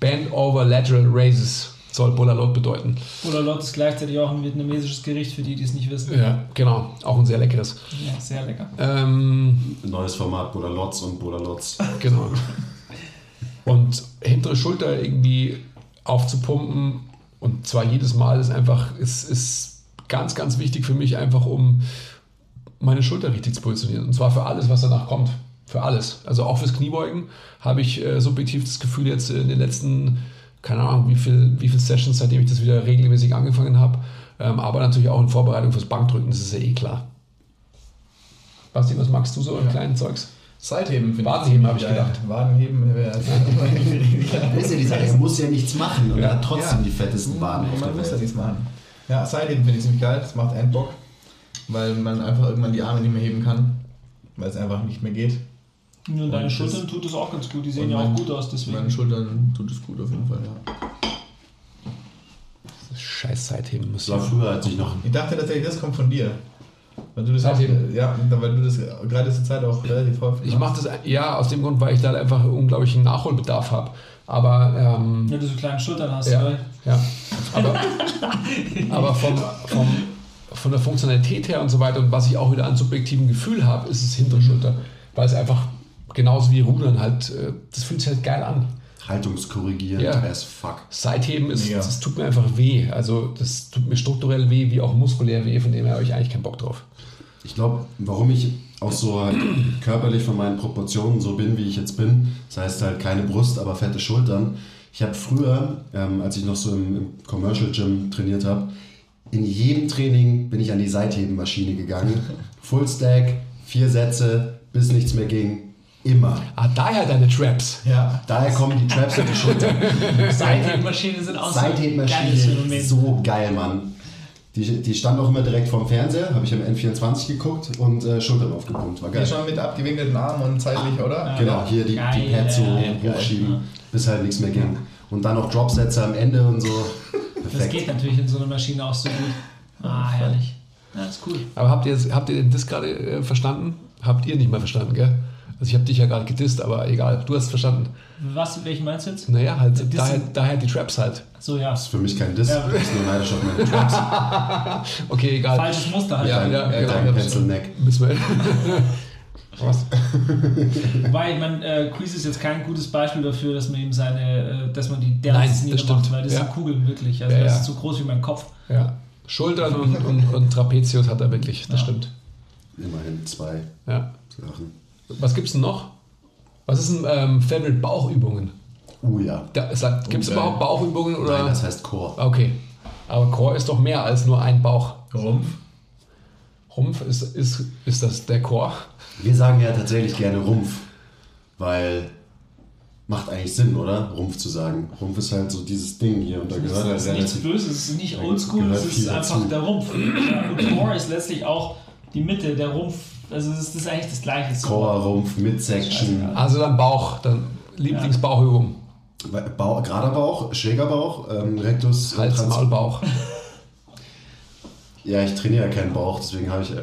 Band over Lateral Raises soll Bolalot bedeuten. Bolalot ist gleichzeitig auch ein vietnamesisches Gericht, für die, die es nicht wissen. Ja, genau. Auch ein sehr leckeres. Ja, sehr lecker. Ähm, Neues Format Bolalotz und Bolalotz. Genau. Und hintere Schulter irgendwie aufzupumpen und zwar jedes Mal ist einfach, ist, ist ganz, ganz wichtig für mich, einfach um meine Schulter richtig zu positionieren. Und zwar für alles, was danach kommt. Für alles. Also auch fürs Kniebeugen habe ich äh, subjektiv das Gefühl, jetzt in den letzten, keine Ahnung, wie viel, wie viele Sessions, seitdem ich das wieder regelmäßig angefangen habe, ähm, aber natürlich auch in Vorbereitung fürs Bankdrücken, das ist ja eh klar. Basti, was magst du so an kleinen Zeugs? Seitheben finde Wadenheben habe ich gedacht. Wadenheben wäre Das ist ja die Sache, er muss ja nichts machen und er hat trotzdem Ja. die fettesten Waden auf Man muss ja nichts machen. Ja, Seitheben finde ich ziemlich geil. Das macht einen Bock, weil man einfach irgendwann die Arme nicht mehr heben kann, weil es einfach nicht mehr geht. Und deine Und das- Schultern tut es auch ganz gut. Die sehen ja auch gut aus, deswegen. Meinen Schultern tut es gut auf jeden Fall, ja. Scheiß Zeitheben Das müssen. war früher, als ich noch Ich dachte tatsächlich, das kommt von dir. Weil du das auch, Seitheben. ja, weil du das gerade zur Zeit auch relativ häufig Ich mache das ja aus dem Grund, weil ich da einfach unglaublichen Nachholbedarf habe. Aber ähm, Wenn du so kleine Schultern hast, ja, ja. Aber, aber vom, vom, von der Funktionalität her und so weiter und was ich auch wieder an subjektivem Gefühl habe, ist es hintere Schulter. Weil es einfach genauso wie Rudern halt, äh, das fühlt sich halt geil an. haltungskorrigierend Ja. as fuck. Seitheben ist, Mega. das tut mir einfach weh. Also das tut mir strukturell weh, wie auch muskulär weh, von dem her habe ich eigentlich keinen Bock drauf. Ich glaube, warum ich auch so halt körperlich von meinen Proportionen so bin, wie ich jetzt bin, das heißt halt keine Brust, aber fette Schultern. Ich habe früher, ähm, als ich noch so im, im Commercial Gym trainiert habe, in jedem Training bin ich an die Seitheben-Maschine gegangen. Full Stack, vier Sätze, bis nichts mehr ging. Immer. Ah, daher deine Traps. Ja. Daher kommen die Traps und die Schultern. Seithebmaschinen sind auch so ein geiles Seithebmaschine, Phänomen. so geil, Mann. Die, die stand auch immer direkt vorm Fernseher, habe ich am N24 geguckt und äh, Schultern aufgepumpt. War Hier geil. schon mit abgewinkelten Armen und zeitlich, oder? Genau, hier die, die Pads so ja, hochschieben, bis halt nichts mehr ging. Und dann noch Dropsätze am Ende und so. Das Perfekt. geht natürlich in so einer Maschine auch so gut. Ah, herrlich. Ja, ist cool. Aber habt ihr, habt ihr das gerade äh, verstanden? Habt ihr nicht mal verstanden, gell? Also ich habe dich ja gerade gedisst, aber egal, du hast es verstanden. Was, welchen meinst du jetzt? Naja, halt, Dissen. daher, daher die Traps halt. So, ja. Das ist für mich kein Diss, Ja. das ist nur neidisch auf meine Traps. Okay, egal. Falsches Muster halt. Ja, ja, ja, genau. Dein Pencil Neck. Müssen wir. Was? Wobei, ich meine, äh, Quiz ist jetzt kein gutes Beispiel dafür, dass man ihm seine, äh, dass man die Dance niedermacht, stimmt. weil das Ja. sind Kugeln wirklich. Also Ja, das ja. ist so groß wie mein Kopf. Ja. Schultern und, und, und Trapezius hat er wirklich, das Ja. stimmt. Immerhin zwei Ja. Sachen. Was gibt's denn noch? Was ist ein ähm, Favorite Bauchübungen? Uh ja. Gibt es geil. überhaupt Bauchübungen oder? Nein, das heißt Core. okay. Aber Core ist doch mehr als nur ein Bauch. Rumpf. Rumpf ist, ist, ist das der Core? Wir sagen ja tatsächlich gerne Rumpf, weil macht eigentlich Sinn, oder? Rumpf zu sagen. Rumpf ist halt so dieses Ding hier und da gehört halt Das ist nichts relativ Böses, es ist nicht oldschool, es ist einfach dazu. der Rumpf. Ja, und Core ist letztlich auch die Mitte, der Rumpf. Also das ist, eigentlich das Gleiche. So. Core, Rumpf, Midsection. Also dann Bauch, dann Lieblingsbauchübung. Bauch, gerader Bauch, schräger Bauch, ähm, Rectus, Hals, Maul, Bauch. Ja, ich trainiere ja keinen Bauch, deswegen habe ich. Äh,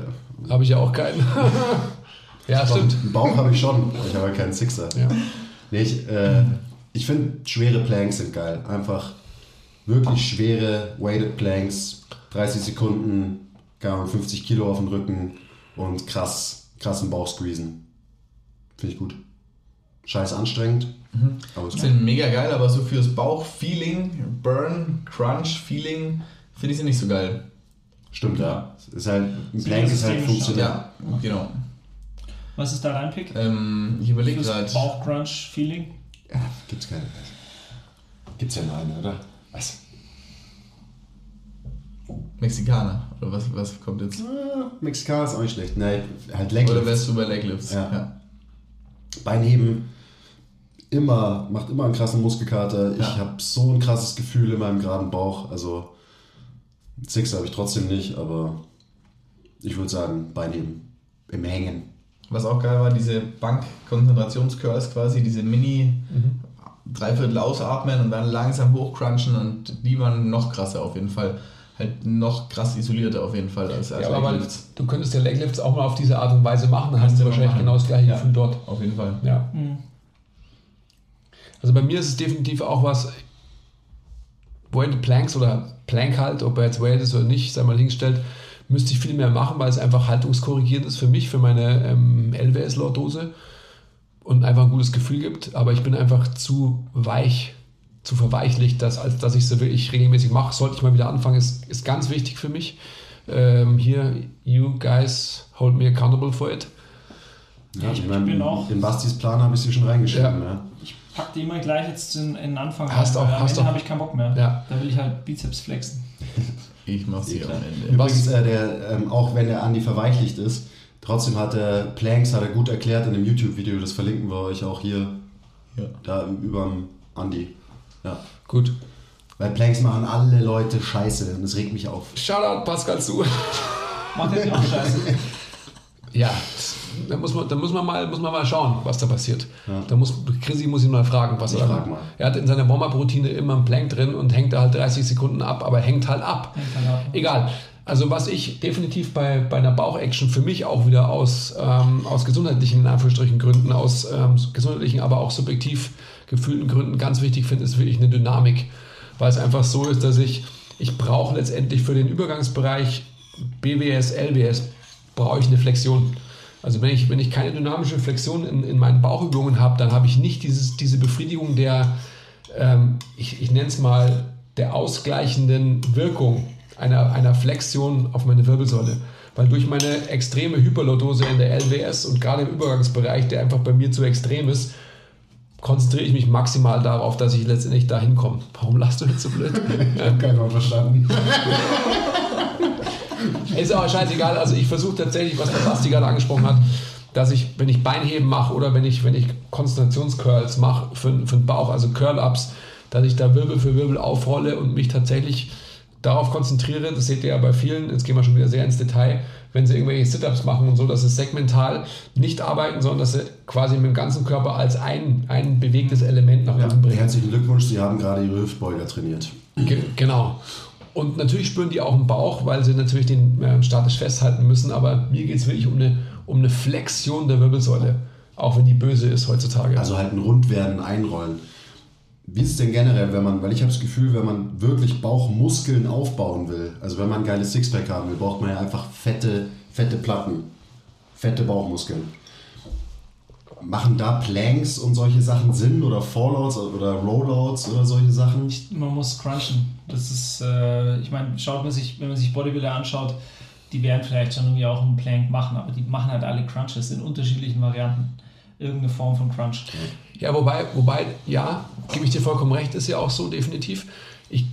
Habe ich ja auch keinen. ja, stimmt. Einen Bauch habe ich schon, ich habe ja keinen Sixer. Ja. Nee, ich äh, ich finde, schwere Planks sind geil. Einfach wirklich schwere Weighted Planks, 30 Sekunden, keine Ahnung, 50 Kilo auf dem Rücken und krass, krassen Bauch squeezen. Finde ich gut. Scheiß anstrengend, aber ist gut. Sind mega geil, aber so fürs Bauchfeeling, Burn, Crunch-Feeling, finde ich sie nicht so geil. Stimmt, ja. Ist halt, ein Plank ist halt funktionell. Ja, genau. Was ist da dein Pick? Ähm, ich überlege gerade. Bauchcrunch-Feeling? Ja, gibt's keine. Gibt's ja nur eine, oder? Was? Mexikaner. Oder was, was kommt jetzt? Ah, Mexikaner ist auch nicht schlecht. Nein, halt Leglifts. Oder wärst du bei Leglifts? Ja. Beinheben immer, macht immer einen krassen Muskelkater. Ich Ja. habe so ein krasses Gefühl in meinem geraden Bauch. Also Six habe ich trotzdem nicht, aber ich würde sagen Beinheben im Hängen. Was auch geil war, diese Bank-Konzentrationscurls quasi, diese Mini Dreiviertel ausatmen und dann langsam hochcrunchen und die waren noch krasser auf jeden Fall. Halt noch krass isolierter auf jeden Fall als, als Ja, aber Leglifts. du könntest ja Leglifts auch mal auf diese Art und Weise machen, dann hast du wahrscheinlich machen. genau das gleiche Ja. Gefühl dort. Auf jeden Fall. Ja. Mhm. Also bei mir ist es definitiv auch was, Weighted Planks oder Plank halt, ob er jetzt weighted ist oder nicht, sei mal hingestellt, müsste ich viel mehr machen, weil es einfach haltungskorrigierend ist für mich, für meine ähm, LWS-Lordose und einfach ein gutes Gefühl gibt. Aber ich bin einfach zu weich, zu verweichlicht, dass, als dass ich es wirklich regelmäßig mache. Sollte ich mal wieder anfangen, ist, ist ganz wichtig für mich. Ähm, hier, you guys hold me accountable for it. Ja, Ich ich meine, bin auch- in Bastis Plan habe ich sie schon reingeschrieben. Ja. Ja. Ich pack die immer gleich jetzt in, in den Anfang. Hast rein, auch- am hast Ende habe ich keinen Bock mehr. Ja. Da will ich halt Bizeps flexen. Ich mach's hier am Ende. Übrigens, äh, der, ähm, auch wenn der Andi verweichlicht ist, trotzdem hat er Planks hat er gut erklärt in dem YouTube-Video, das verlinken wir euch auch hier, Ja. da überm Andi. Ja. Gut. Weil Planks machen alle Leute scheiße und das regt mich auf. Shoutout Pascal zu. Macht jetzt auch scheiße. Ja, da muss man, da muss man, mal, muss man mal schauen, was da passiert. Ja. Da muss, Chrissy muss ihn mal fragen, was Ich er frag mal. Er hat in seiner Warm-Up-Routine immer einen Plank drin und hängt da halt 30 Sekunden ab, aber hängt halt ab. Hängt halt ab. Egal. Also was ich definitiv bei, bei einer Bauch-Action für mich auch wieder aus, ähm, aus gesundheitlichen, in Anführungsstrichen, Gründen, aus ähm, gesundheitlichen, aber auch subjektiv gefühlten Gründen ganz wichtig finde, ist wirklich eine Dynamik. Weil es einfach so ist, dass ich, ich brauche letztendlich für den Übergangsbereich BWS, LWS, brauche ich eine Flexion. Also wenn ich, wenn ich keine dynamische Flexion in, in meinen Bauchübungen habe, dann habe ich nicht dieses, diese Befriedigung der, ähm, ich, ich nenne es mal, der ausgleichenden Wirkung einer, einer Flexion auf meine Wirbelsäule. Weil durch meine extreme Hyperlordose in der LWS und gerade im Übergangsbereich, der einfach bei mir zu extrem ist, konzentriere ich mich maximal darauf, dass ich letztendlich da hinkomme. Warum lachst du jetzt so blöd? Ich habe keinen Wort verstanden. Ist aber scheißegal. Also ich versuche tatsächlich, was der Basti gerade angesprochen hat, dass ich, wenn ich Beinheben mache oder wenn ich, wenn ich Konzentrationscurls mache für, für den Bauch, also Curl-Ups, dass ich da Wirbel für Wirbel aufrolle und mich tatsächlich darauf konzentriere, das seht ihr ja bei vielen, jetzt gehen wir schon wieder sehr ins Detail, wenn sie irgendwelche Sit-Ups machen und so, dass sie segmental nicht arbeiten, sondern dass sie quasi mit dem ganzen Körper als ein, ein bewegtes Element nach Ja, unten bringen. herzlichen Glückwunsch, Sie haben gerade Ihre Hüftbeuger trainiert. Ge genau. Und natürlich spüren die auch im Bauch, weil sie natürlich den äh, statisch festhalten müssen. Aber mir geht es wirklich um eine, um eine Flexion der Wirbelsäule. Auch wenn die böse ist heutzutage. Also halt ein Rundwerden einrollen. Wie ist es denn generell, wenn man, weil ich habe das Gefühl, wenn man wirklich Bauchmuskeln aufbauen will, also wenn man ein geiles Sixpack haben will, braucht man ja einfach fette, fette Platten, fette Bauchmuskeln. Machen da Planks und solche Sachen Sinn oder Fallouts oder Rollouts oder solche Sachen? Man muss crunchen. Das ist, äh, ich meine, schaut man sich, wenn man sich Bodybuilder anschaut, die werden vielleicht schon irgendwie auch einen Plank machen, aber die machen halt alle Crunches in unterschiedlichen Varianten. Irgendeine Form von Crunch. Ja, wobei, wobei, ja, gebe ich dir vollkommen recht, ist ja auch so definitiv. Ich,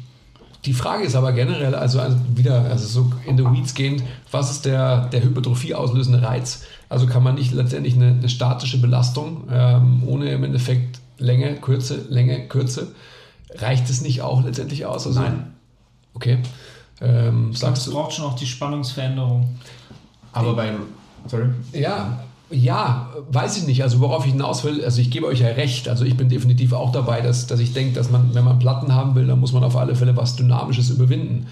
die Frage ist aber generell, also, also wieder, also so in the weeds gehend, was ist der, der Hypertrophie auslösende Reiz? Also kann man nicht letztendlich eine, eine statische Belastung ähm, ohne im Endeffekt Länge, Kürze, Länge, Kürze, reicht es nicht auch letztendlich aus? Also, Nein. Okay. Ähm, sagst Es du? braucht schon auch die Spannungsveränderung. Aber bei. Sorry. Ja, ja, weiß ich nicht. Also worauf ich hinaus will, also ich gebe euch ja recht. Also ich bin definitiv auch dabei, dass, dass ich denke, dass man, wenn man Platten haben will, dann muss man auf alle Fälle was Dynamisches überwinden.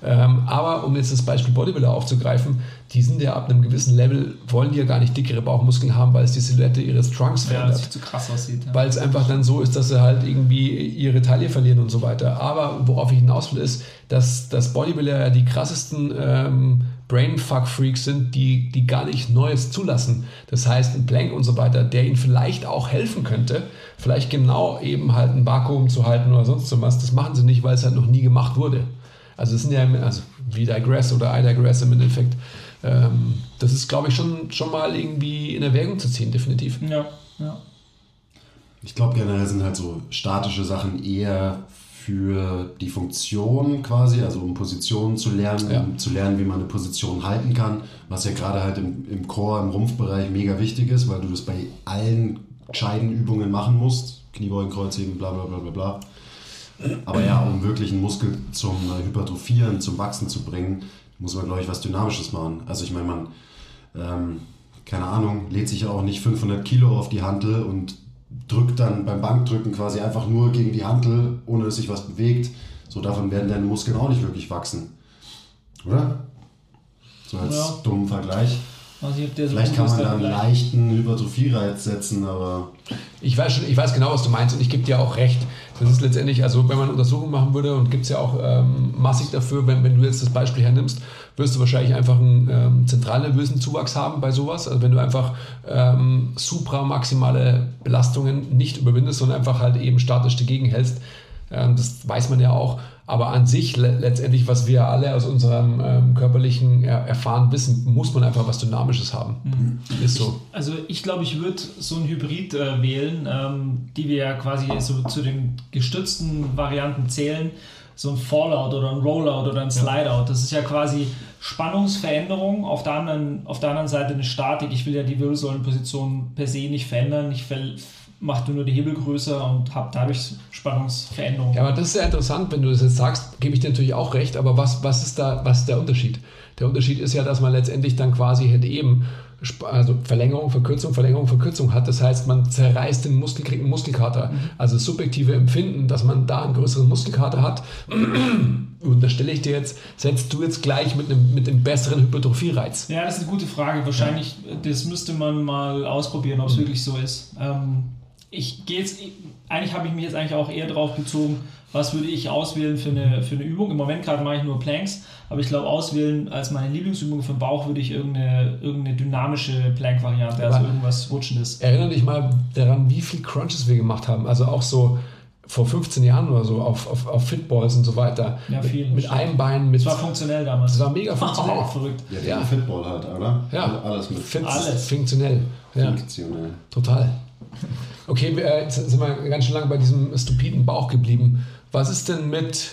Ähm, aber um jetzt das Beispiel Bodybuilder aufzugreifen, die sind ja ab einem gewissen Level, wollen die ja gar nicht dickere Bauchmuskeln haben, weil es die Silhouette ihres Trunks Ja, verändert das sieht zu krass aussieht. Ja. weil es einfach dann so ist, dass sie halt irgendwie ihre Taille verlieren und so weiter. Aber worauf ich hinaus will, ist, dass, dass Bodybuilder ja die krassesten ähm, Brainfuck-Freaks sind, die, die gar nicht Neues zulassen. Das heißt, ein Plank und so weiter, der ihnen vielleicht auch helfen könnte, vielleicht genau eben halt ein Vakuum zu halten oder sonst so was, das machen sie nicht, weil es halt noch nie gemacht wurde. Also es sind ja, also wie Digress oder I Digress im Endeffekt, ähm, das ist, glaube ich, schon, schon mal irgendwie in Erwägung zu ziehen, definitiv. ja, ja. Ich glaube generell sind halt so statische Sachen eher für die Funktion quasi, also um Positionen zu lernen, Ja. um zu lernen, wie man eine Position halten kann, was ja gerade halt im, im Core, im Rumpfbereich mega wichtig ist, weil du das bei allen Scheidenübungen machen musst, Kniebeugen, Kreuzheben, bla bla bla bla bla. Aber ja, um wirklich einen Muskel zum äh, Hypertrophieren, zum Wachsen zu bringen, muss man, glaube ich, was Dynamisches machen. Also ich meine, man, ähm, keine Ahnung, lädt sich ja auch nicht 500 Kilo auf die Hantel und drückt dann beim Bankdrücken quasi einfach nur gegen die Hantel, ohne dass sich was bewegt. So davon werden deine Muskeln auch nicht wirklich wachsen. Oder? So als Ja. dummen Vergleich. Also so Vielleicht kann man da einen dann leichten Hypertrophie-Reiz setzen, aber Ich weiß schon, ich weiß genau, was du meinst und ich gebe dir auch recht. Das ist letztendlich, also wenn man Untersuchungen machen würde und gibt es ja auch ähm, massig dafür, wenn, wenn du jetzt das Beispiel hernimmst, wirst du wahrscheinlich einfach einen ähm, zentralnervösen Zuwachs haben bei sowas. Also wenn du einfach ähm, supramaximale Belastungen nicht überwindest, sondern einfach halt eben statisch dagegen hältst. Ähm, das weiß man ja auch. Aber an sich le letztendlich, was wir alle aus unserem ähm, körperlichen er Erfahren wissen, muss man einfach was Dynamisches haben. Ist so. Also ich glaube, ich würde so ein Hybrid äh, wählen, ähm, die wir ja quasi so zu den gestützten Varianten zählen. So ein Fallout oder ein Rollout oder ein Slideout. Das ist ja quasi Spannungsveränderung, auf der anderen, auf der anderen Seite eine Statik. Ich will ja die Wirbelsäulenposition per se nicht verändern. Ich ver mache nur die Hebel größer und habe dadurch Spannungsveränderung. Ja, aber das ist ja interessant, wenn du das jetzt sagst, gebe ich dir natürlich auch recht, aber was, was, ist da, was ist der Unterschied? Der Unterschied ist ja, dass man letztendlich dann quasi halt eben also Verlängerung, Verkürzung, Verlängerung, Verkürzung hat. Das heißt, man zerreißt den Muskel, kriegt einen Muskelkater. Also das subjektive Empfinden, dass man da einen größeren Muskelkater hat, und da stelle ich dir jetzt, setzt du jetzt gleich mit einem, mit einem besseren Hypertrophie-Reiz. Ja, das ist eine gute Frage. Wahrscheinlich, das müsste man mal ausprobieren, ob es wirklich so ist. Ähm, ich gehe jetzt, eigentlich habe ich mich jetzt eigentlich auch eher darauf bezogen, was würde ich auswählen für eine, für eine Übung. Im Moment gerade mache ich nur Planks, aber ich glaube, auswählen als meine Lieblingsübung für den Bauch würde ich irgendeine, irgendeine dynamische Plank-Variante, also irgendwas Rutschendes. Erinnere dich mal daran, wie viel Crunches wir gemacht haben. Also auch so vor 15 Jahren oder so auf, auf, auf Fitballs und so weiter. Ja, viel. Mit, mit einem Bein, mit. Das war funktionell damals. Das war mega funktionell. verrückt. ja, Ja. ja. Fitball halt, oder? Ja. Alles mit Fit, Alles. Funktionell. Ja, Funktionell. total. Okay, wir, äh, jetzt sind wir ganz schön lange bei diesem stupiden Bauch geblieben. Was ist denn mit.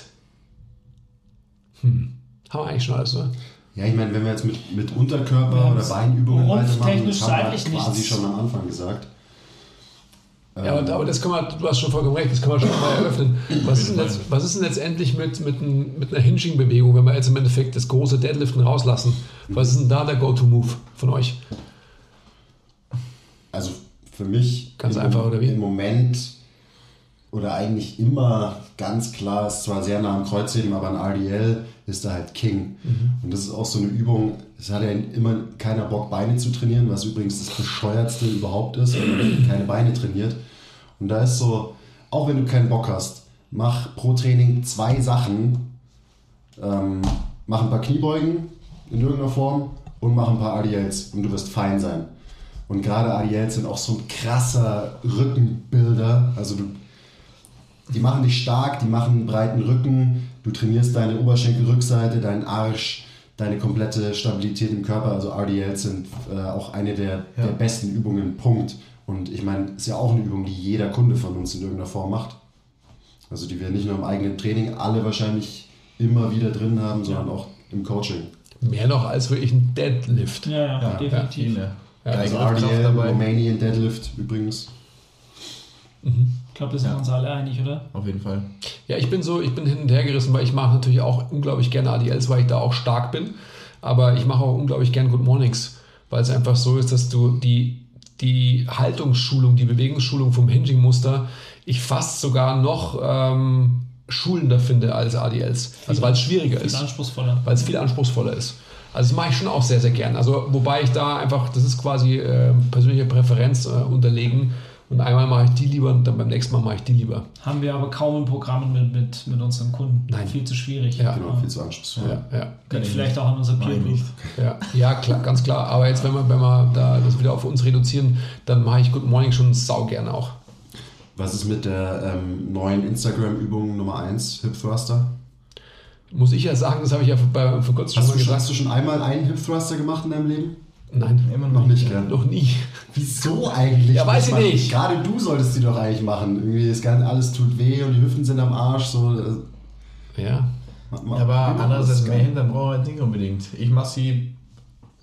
Hm, haben wir eigentlich schon alles, oder? Ja, ich meine, wenn wir jetzt mit, mit Unterkörper oder Beinübungen weitermachen, das haben wir quasi nichts. schon am Anfang gesagt. Ja, aber, aber das kann man, du hast schon vollkommen recht, das kann man schon mal eröffnen. Was ist denn, letzt, was ist denn letztendlich mit, mit, ein- mit einer Hinging-Bewegung, wenn wir jetzt im Endeffekt das große Deadliften rauslassen? Was ist denn da der Go-To-Move von euch? Also für mich Ganz im, einfach, oder wie? im Moment oder eigentlich immer ganz klar, ist zwar sehr nah am Kreuzheben, aber ein RDL ist da halt King. Mhm. Und das ist auch so eine Übung, es hat ja immer keiner Bock, Beine zu trainieren, was übrigens das bescheuertste überhaupt ist, wenn man keine Beine trainiert. Und da ist so, auch wenn du keinen Bock hast, mach pro Training zwei Sachen. Ähm, mach ein paar Kniebeugen in irgendeiner Form und mach ein paar RDLs und du wirst fein sein. Und gerade RDLs sind auch so ein krasser Rückenbilder. Also du, die machen dich stark, die machen einen breiten Rücken, du trainierst deine Oberschenkelrückseite, deinen Arsch, deine komplette Stabilität im Körper. Also RDLs sind äh, auch eine der, der besten Übungen, Punkt. Und ich meine, ist ja auch eine Übung, die jeder Kunde von uns in irgendeiner Form macht. Also die wir nicht nur im eigenen Training alle wahrscheinlich immer wieder drin haben, sondern auch im Coaching. Mehr noch als wirklich ein Deadlift. Ja, ja, Ja, definitiv. Viele. Ja, Also RDL, dabei. Romanian Deadlift übrigens. Ich glaube, da sind wir uns alle einig, oder? Auf jeden Fall. Ja, ich bin so, ich bin hin und her gerissen, weil ich mache natürlich auch unglaublich gerne ADLs, weil ich da auch stark bin. Aber ich mache auch unglaublich gerne Good Mornings, weil es einfach so ist, dass du die, die Haltungsschulung, die Bewegungsschulung vom Hinging-Muster, ich fast sogar noch ähm, schulender finde als ADLs. Also weil es schwieriger Viel ist. anspruchsvoller. weil es viel anspruchsvoller ist. Also das mache ich schon auch sehr, sehr gern. Also wobei ich da einfach, das ist quasi äh, persönliche Präferenz äh, unterlegen. Und einmal mache ich die lieber und dann beim nächsten Mal mache ich die lieber. Haben wir aber kaum in Programmen mit, mit, mit unseren Kunden. Nein. Viel zu schwierig. Ja. Genau, viel zu anspruchsvoll. Ja, ja, Liegt vielleicht auch an unserer Mach Peer Group. nicht. ja, ja klar, ganz klar. Aber jetzt, wenn wir, wenn wir da das wieder auf uns reduzieren, dann mache ich Good Morning schon sau gerne auch. Was ist mit der ähm, neuen Instagram-Übung Nummer 1, Hip Thruster? Muss ich ja sagen, das habe ich ja vor, vor kurzem schon Hast mal du, schon, gesagt. hast du schon einmal einen Hip Thruster gemacht in deinem Leben? Nein, Immer Noch nicht, gell? noch nie. Wieso eigentlich? Ja, weiß ich nicht. Gerade du solltest die doch eigentlich machen. Irgendwie das ganze alles tut weh und die Hüften sind am Arsch. So, äh, Ja, ma- ma- Aber andererseits mehr Hintern brauchen wir jetzt nicht unbedingt. Ich mache sie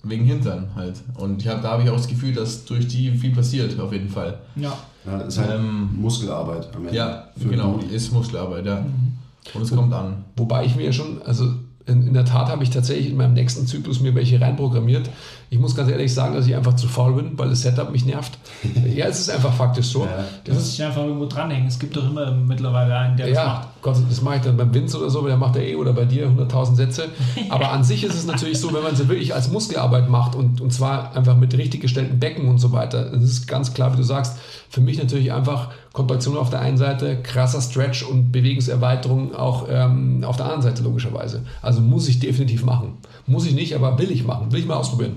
wegen Hintern halt. Und ich hab, da habe ich auch das Gefühl, dass durch die viel passiert, auf jeden Fall. Ja. Ja, das ist halt Ähm, Muskelarbeit am Ende. Ja, genau. Ist Muskelarbeit, ja. Mhm. Und es kommt an. Wobei ich mir schon, also in, in der Tat habe ich tatsächlich in meinem nächsten Zyklus mir welche reinprogrammiert. Ich muss ganz ehrlich sagen, dass ich einfach zu faul bin, weil das Setup mich nervt. ja, es ist einfach faktisch so. Ja. Du musst dich einfach irgendwo dranhängen. Es gibt doch immer mittlerweile einen, der das Ja, macht. Gott, das mache ich dann beim Vince oder so, weil der macht ja eh oder bei dir 100.000 Sätze. Aber an sich ist es natürlich so, wenn man sie wirklich als Muskelarbeit macht und, und zwar einfach mit richtig gestellten Becken und so weiter. Das ist ganz klar, wie du sagst, für mich natürlich einfach Kontraktion auf der einen Seite, krasser Stretch und Bewegungserweiterung auch ähm, auf der anderen Seite logischerweise. Also muss ich definitiv machen. Muss ich nicht, aber will ich machen, will ich mal ausprobieren.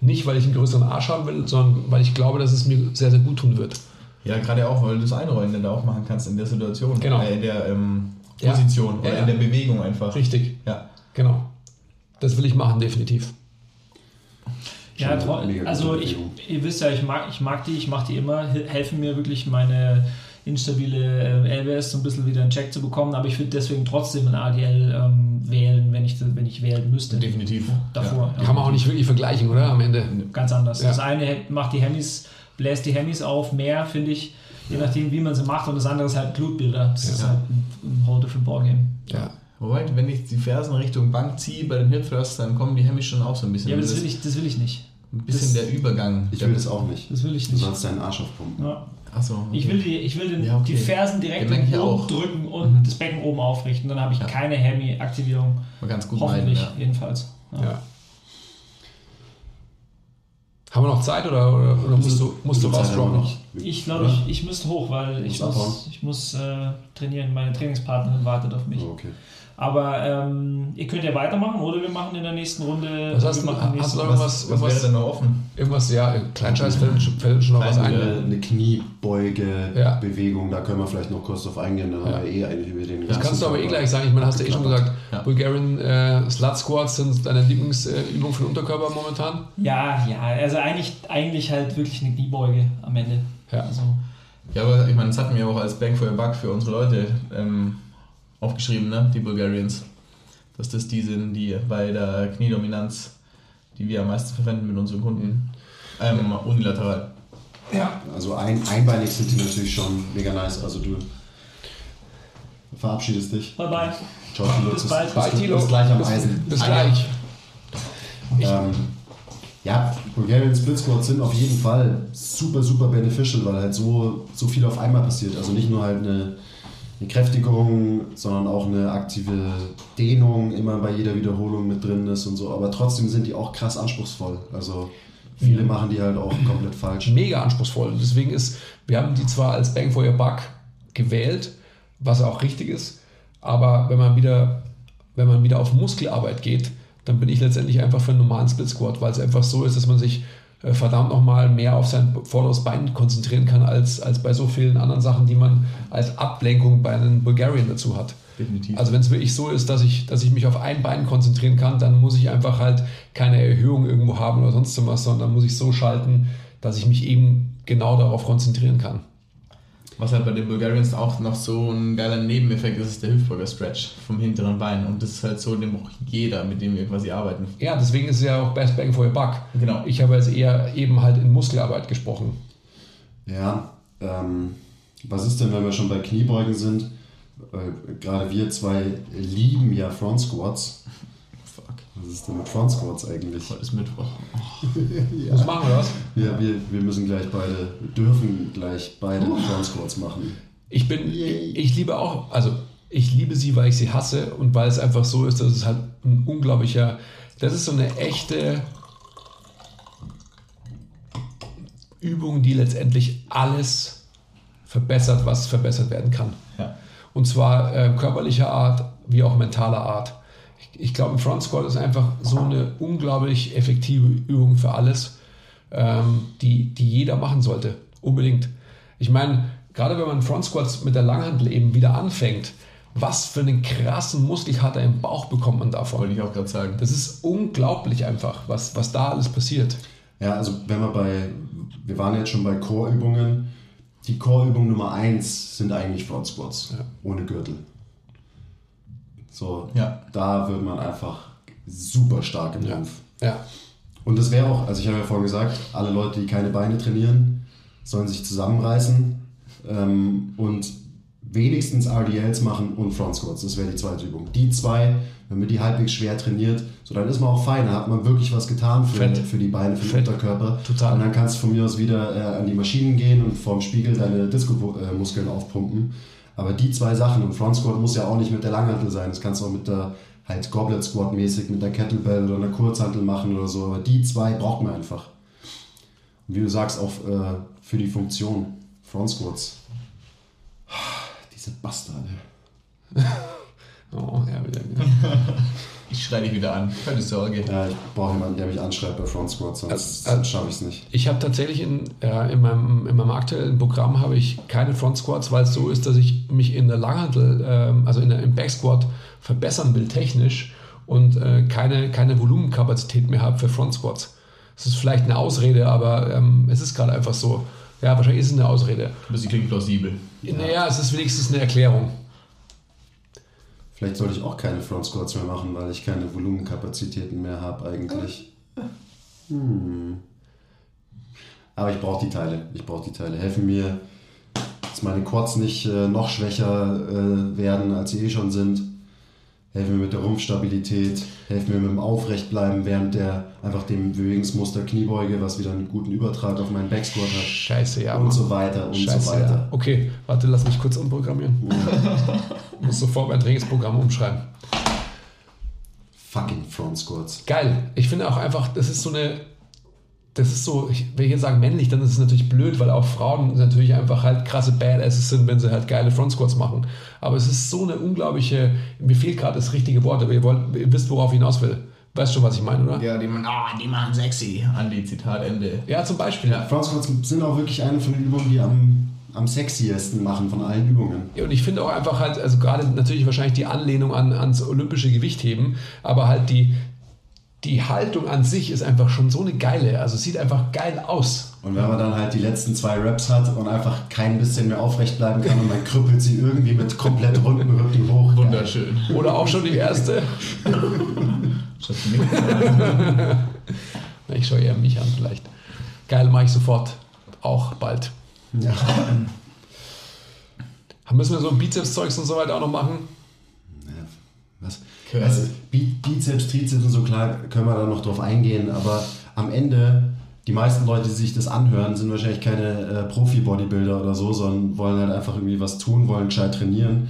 Nicht, weil ich einen größeren Arsch haben will, sondern weil ich glaube, dass es mir sehr, sehr gut tun wird. Ja, gerade auch, weil du das Einrollen dann da auch machen kannst in der Situation. Genau. Äh, in der ähm. Position Ja, oder ja. in der Bewegung einfach. Richtig, Ja. genau. Das will ich machen, definitiv. Ja, gute also ich, ihr wisst ja, ich mag, ich mag die, ich mache die immer, Hel- helfen mir wirklich meine instabile äh, LBS so ein bisschen wieder in Check zu bekommen, aber ich würde deswegen trotzdem ein ADL ähm, wählen, wenn ich, wenn ich wählen müsste. Definitiv. Davor. Ja. Kann man auch nicht wirklich vergleichen, oder? Am Ende. Ganz anders. Ja. Das eine macht die Hemis, bläst die Hemis auf, mehr, finde ich, je nachdem, wie man sie macht, und das andere ist halt Blutbilder. Das ist Ja. halt ein, ein whole different ballgame. Ja. Wobei, wenn ich die Fersen Richtung Bank ziehe bei den Hip Thrusts, dann kommen die Hemmings schon auch so ein bisschen. Ja, aber das will ich, das will ich nicht. ein bisschen das- der Übergang. Ich will das auch nicht. Das will ich Du nicht. sollst deinen Arsch aufpumpen. Ja. Achso. Ich will, die, ich will den, Ja, okay. die Fersen direkt Den ich oben auch. drücken und Mhm. das Becken oben aufrichten. Dann habe ich Ja. keine Hemi-Aktivierung. mal ganz gut Hoffentlich, meiden, ja. jedenfalls. Ja. Ja. Haben wir noch Zeit oder, oder, oder musst du, musst du rausdroppen? noch? Ich glaube, ich, ich müsste hoch, weil ich muss, ich muss äh, trainieren. Meine Trainingspartnerin wartet auf mich. Oh, okay. Aber ähm, ihr könnt ja weitermachen oder wir machen in der nächsten Runde. Was hast wir du- hast du noch Was, Irgendwas- was, wäre irgendwas- denn noch offen? Irgendwas, ja, Kleinscheiß fällt, fällt schon noch was ein. Eine, eine Kniebeuge-Bewegung, Ja. da können wir vielleicht noch kurz drauf eingehen, dann Ja. haben wir eh eigentlich über den Das kannst du aber eh gleich sagen. Ich meine, hast du eh schon gesagt, Ja. Bulgarian äh, Slut Squats sind deine Lieblingsübung für den Unterkörper momentan. Ja, ja, also eigentlich, eigentlich halt wirklich eine Kniebeuge am Ende. Ja. Also, Ja, aber ich meine, das hatten wir auch als Bang for your Buck für unsere Leute ähm, aufgeschrieben, ne? die Bulgarians. Dass das die sind, die bei der Kniedominanz, die wir am meisten verwenden mit unseren Kunden. Ähm, unilateral. Ja. Also ein, einbeinig sind die natürlich schon mega nice. Also du verabschiedest dich. bye bye. Ciao, Tilo. Bis bald. Bis, Tilo. bis gleich am Bis- Eisen. Bis gleich. Ähm, ja, Bulgarian Split Squats sind auf jeden Fall super, super beneficial, weil halt so, so viel auf einmal passiert. Also nicht nur halt eine, eine Kräftigung, sondern auch eine aktive Dehnung immer bei jeder Wiederholung mit drin ist und so. Aber trotzdem sind die auch krass anspruchsvoll. Also viele machen die halt auch komplett falsch. Mega anspruchsvoll. Deswegen ist, wir haben die zwar als Bang for your Buck gewählt, was auch richtig ist, aber wenn man wieder, wenn man wieder auf Muskelarbeit geht, dann bin ich letztendlich einfach für einen normalen Split Squat, weil es einfach so ist, dass man sich äh, verdammt nochmal mehr auf sein vorderes Bein konzentrieren kann, als, als bei so vielen anderen Sachen, die man als Ablenkung bei einem Bulgarian dazu hat. Definitiv. Also wenn es wirklich so ist, dass ich, dass ich mich auf ein Bein konzentrieren kann, dann muss ich einfach halt keine Erhöhung irgendwo haben oder sonst was, sondern muss ich so schalten, dass ich mich eben genau darauf konzentrieren kann. Was halt bei den Bulgarians auch noch so ein geiler Nebeneffekt ist, ist der Hüftbeuger Stretch vom hinteren Bein. Und das ist halt so, den braucht jeder, mit dem wir quasi arbeiten. Ja, deswegen ist es ja auch Best Bang for your Buck. Genau. Ich habe jetzt eher eben halt in Muskelarbeit gesprochen. Ja, ähm, was ist denn, wenn wir schon bei Kniebeugen sind? Äh, Gerade wir zwei lieben ja Front Squats. Was ist denn mit Front Squats eigentlich? Heute ist Mittwoch. Was machen wir das? Ja, wir, wir müssen gleich beide, wir dürfen gleich beide Front Squats machen. Ich bin, Yay. ich liebe auch, also ich liebe sie, weil ich sie hasse und weil es einfach so ist, dass es halt ein unglaublicher, das ist so eine echte Übung, die letztendlich alles verbessert, was verbessert werden kann. Ja. Und zwar äh, körperlicher Art wie auch mentaler Art. Ich, ich glaube, ein Front Squat ist einfach so eine unglaublich effektive Übung für alles, ähm, die, die jeder machen sollte. Unbedingt. Ich meine, gerade wenn man Front Squats mit der Langhantel eben wieder anfängt, was für einen krassen Muskelkater im Bauch bekommt man davon. Wollte ich auch gerade sagen. Das ist unglaublich einfach, was, was da alles passiert. Ja, also wenn wir bei, wir waren jetzt schon bei Core-Übungen. Die Core-Übung Nummer 1 sind eigentlich Front Squats, Ja. ohne Gürtel. So, Ja. da wird man einfach super stark im Ja. Rumpf. Ja, Und das wäre auch, also ich habe ja vorhin gesagt, alle Leute, die keine Beine trainieren, sollen sich zusammenreißen ähm, und wenigstens RDLs machen und Front Squats. Das wäre die zweite Übung. Die zwei, wenn man die halbwegs schwer trainiert, so dann ist man auch fein. Da hat man wirklich was getan für, Fett. für die Beine, für den Fett. Unterkörper. Total. Und dann kannst du von mir aus wieder äh, an die Maschinen gehen und vorm Spiegel deine Disco-Muskeln aufpumpen. Aber die zwei Sachen, und Front Squat muss ja auch nicht mit der Langhantel sein. Das kannst du auch mit der halt Goblet Squat mäßig, mit der Kettlebell oder einer Kurzhantel machen oder so. Aber die zwei braucht man einfach. Und wie du sagst, auch äh, für die Funktion. Front Squats. Diese Bastarde. Oh, ja, wieder. Ich schreie dich wieder an. Keine Sorge. Ja, ich brauche jemanden, der mich anschreibt bei Front Squats, sonst, Also- sonst schaffe ich es nicht. Ich habe tatsächlich in, ja, in, meinem, in meinem aktuellen Programm habe ich keine Front Squats, weil es so ist, dass ich mich in der Langhantel, ähm, also in der, im Back Squat verbessern will technisch und äh, keine, keine Volumenkapazität mehr habe für Front Squats. Das ist vielleicht eine Ausrede, aber ähm, es ist gerade einfach so. Ja, wahrscheinlich ist es eine Ausrede. Das klingt plausibel. Naja, es ist wenigstens eine Erklärung. Vielleicht sollte ich auch keine Front Squats mehr machen, weil ich keine Volumenkapazitäten mehr habe eigentlich. Hm. Aber ich brauche die Teile. Ich brauche die Teile. Helfen mir, dass meine Quads nicht äh, noch schwächer äh, werden, als sie eh schon sind. Helfen mir mit der Rumpfstabilität. Helfen mir mit dem Aufrechtbleiben während der einfach dem Bewegungsmuster Kniebeuge, was wieder einen guten Übertrag auf meinen Backsquat hat. Scheiße, ja. und Mann. so weiter und Scheiße, so weiter. ja. Okay, warte, lass mich kurz umprogrammieren. Ich muss sofort mein Trainingsprogramm umschreiben. Fucking Front Squats. Geil. Ich finde auch einfach, das ist so eine, das ist so, ich will jetzt sagen männlich, dann ist es natürlich blöd, weil auch Frauen natürlich einfach halt krasse Badasses sind, wenn sie halt geile Front Squats machen. Aber es ist so eine unglaubliche, mir fehlt gerade das richtige Wort, aber ihr, wollt, ihr wisst, worauf ich hinaus will. Weißt schon, was ich meine, oder? Ja, die, man, ah, die machen sexy. Andi, Zitat Ende. Ja, zum Beispiel. Ja. Front Squats sind auch wirklich eine von den Übungen, die am, am sexiesten machen von allen Übungen. Ja, und ich finde auch einfach halt, also gerade natürlich wahrscheinlich die Anlehnung an, ans olympische Gewichtheben, aber halt die, die Haltung an sich ist einfach schon so eine geile, also es sieht einfach geil aus. Und wenn man dann halt die letzten zwei Raps hat und einfach kein bisschen mehr aufrecht bleiben kann und man krüppelt sie irgendwie mit komplett runden Rücken hoch. Wunderschön. Oder auch schon die erste. Ich schaue eher mich an vielleicht. Geil, mache ich sofort. Auch bald. Ja. Müssen wir so ein Bizeps-Zeugs und so weiter auch noch machen? Was? Curl. Also, Bizeps, Trizeps und so, klar, können wir da noch drauf eingehen, aber am Ende, die meisten Leute, die sich das anhören, sind wahrscheinlich keine äh, Profi-Bodybuilder oder so, sondern wollen halt einfach irgendwie was tun, wollen gescheit trainieren.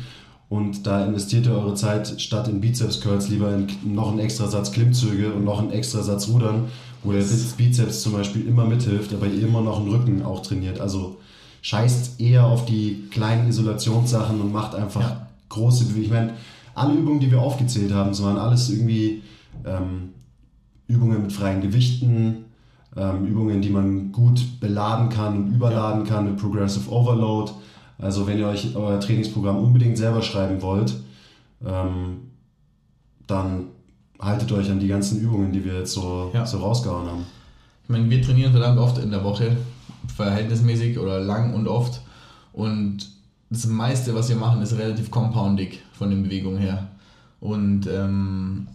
Und da investiert ihr eure Zeit statt in Bizeps-Curls lieber in noch einen extra Satz Klimmzüge und noch einen extra Satz Rudern, wo der Bizeps zum Beispiel immer mithilft, aber ihr immer noch einen Rücken auch trainiert. Also scheißt eher auf die kleinen Isolationssachen und macht einfach Ja. große Bewegungen. Ich meine, alle Übungen, die wir aufgezählt haben, das waren alles irgendwie ähm, Übungen mit freien Gewichten, ähm, Übungen, die man gut beladen kann und überladen kann mit Progressive Overload. Also wenn ihr euch euer Trainingsprogramm unbedingt selber schreiben wollt, ähm, dann haltet euch an die ganzen Übungen, die wir jetzt so, Ja. so rausgehauen haben. Ich meine, wir trainieren verdammt oft in der Woche, verhältnismäßig oder lang und oft. Und das meiste, was wir machen, ist relativ compoundig von den Bewegungen her. Und ähm,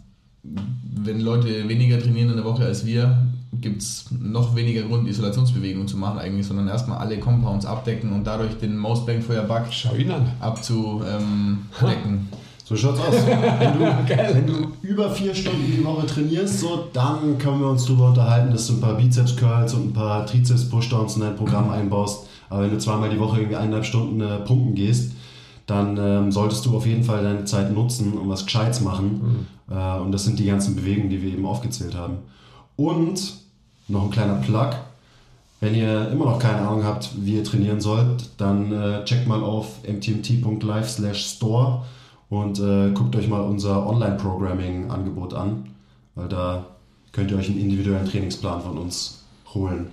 wenn Leute weniger trainieren in der Woche als wir, gibt es noch weniger Grund, Isolationsbewegungen zu machen eigentlich, sondern erstmal alle Compounds abdecken und dadurch den Most Bang for your Buck abzudecken. So schaut's aus. Wenn du, wenn du über vier Stunden die Woche trainierst, so, dann können wir uns darüber unterhalten, dass du ein paar Bizeps-Curls und ein paar Trizeps-Pushdowns in dein Programm einbaust. Aber wenn du zweimal die Woche irgendwie eineinhalb Stunden äh, pumpen gehst, dann ähm, solltest du auf jeden Fall deine Zeit nutzen und was Gescheites machen. Äh, und das sind die ganzen Bewegungen, die wir eben aufgezählt haben. Und noch ein kleiner Plug. Wenn ihr immer noch keine Ahnung habt, wie ihr trainieren sollt, dann äh, checkt mal auf mtmt.live slash store und äh, guckt euch mal unser Online-Programming-Angebot an, weil da könnt ihr euch einen individuellen Trainingsplan von uns holen.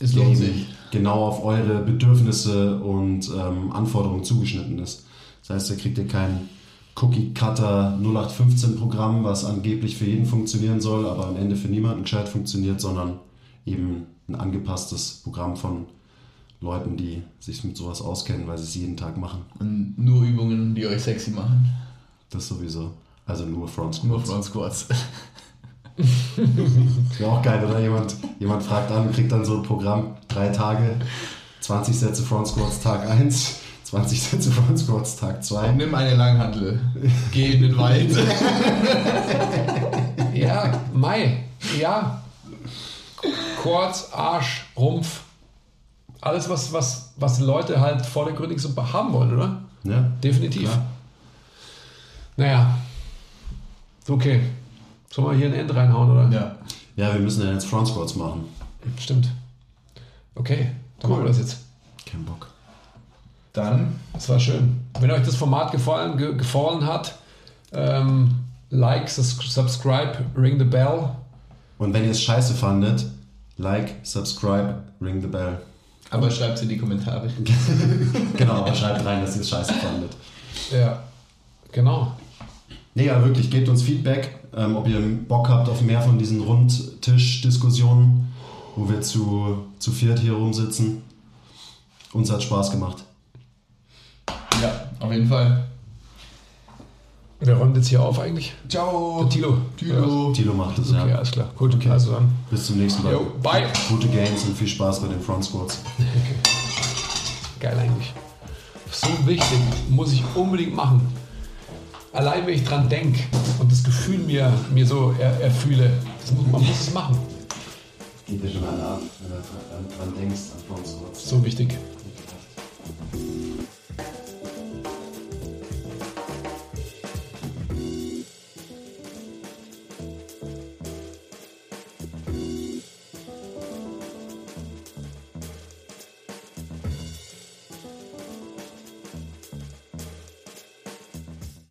Es der lohnt sich. Genau auf eure Bedürfnisse und ähm, Anforderungen zugeschnitten ist. Das heißt, da kriegt ihr kein Cookie-Cutter 0815-Programm, was angeblich für jeden funktionieren soll, aber am Ende für niemanden gescheit funktioniert, sondern eben ein angepasstes Programm von Leuten, die sich mit sowas auskennen, weil sie es jeden Tag machen. Und nur Übungen, die euch sexy machen. Das sowieso. Also nur Front Squats. Nur Front Squats. Wäre auch geil, oder? Jemand, jemand fragt an, kriegt dann so ein Programm, drei Tage, 20 Sätze Front Squats, Tag 1, 20 Sätze Front Squats, Tag 2. Nimm eine Langhantel. Geh in den Wald. Ja, Mai. Ja. Quads, Arsch, Rumpf. Alles, was, was, was Leute halt vordergründig so haben wollen, oder? Ja. Definitiv. Naja. Okay. Sollen wir hier ein End reinhauen, oder? ja. ja, wir müssen ja jetzt Front Squats machen. Stimmt. Okay, dann machen wir das jetzt. Kein Bock. Dann Das war schön. Wenn euch das Format gefallen, ge gefallen hat, ähm, like, subscribe, ring the bell. Und wenn ihr es scheiße fandet, like, subscribe, ring the bell. aber schreibt in die Kommentare. Genau, aber schreibt rein, dass ihr es scheiße fandet. Ja, genau. Nee, ja, wirklich, gebt uns Feedback, ähm, ob ihr Bock habt auf mehr von diesen Rundtisch-Diskussionen, wo wir zu, zu viert hier rumsitzen. Uns hat Spaß gemacht. Ja, auf jeden Fall. Wer räumt jetzt hier auf eigentlich? Ciao. Der Tilo. Tilo. Tilo macht es, Okay, ja. alles klar. Gut, okay. also dann. Bis zum nächsten Mal. Jo, bye. Gute Games und viel Spaß bei den Front Squats. Geil eigentlich. So wichtig, muss ich unbedingt machen. Allein wenn ich dran denke und das Gefühl mir, mir so er, erfühle, das muss, man muss es machen. Geht dir schon alle ab, wenn du dran, denkst, an Squats. So wichtig.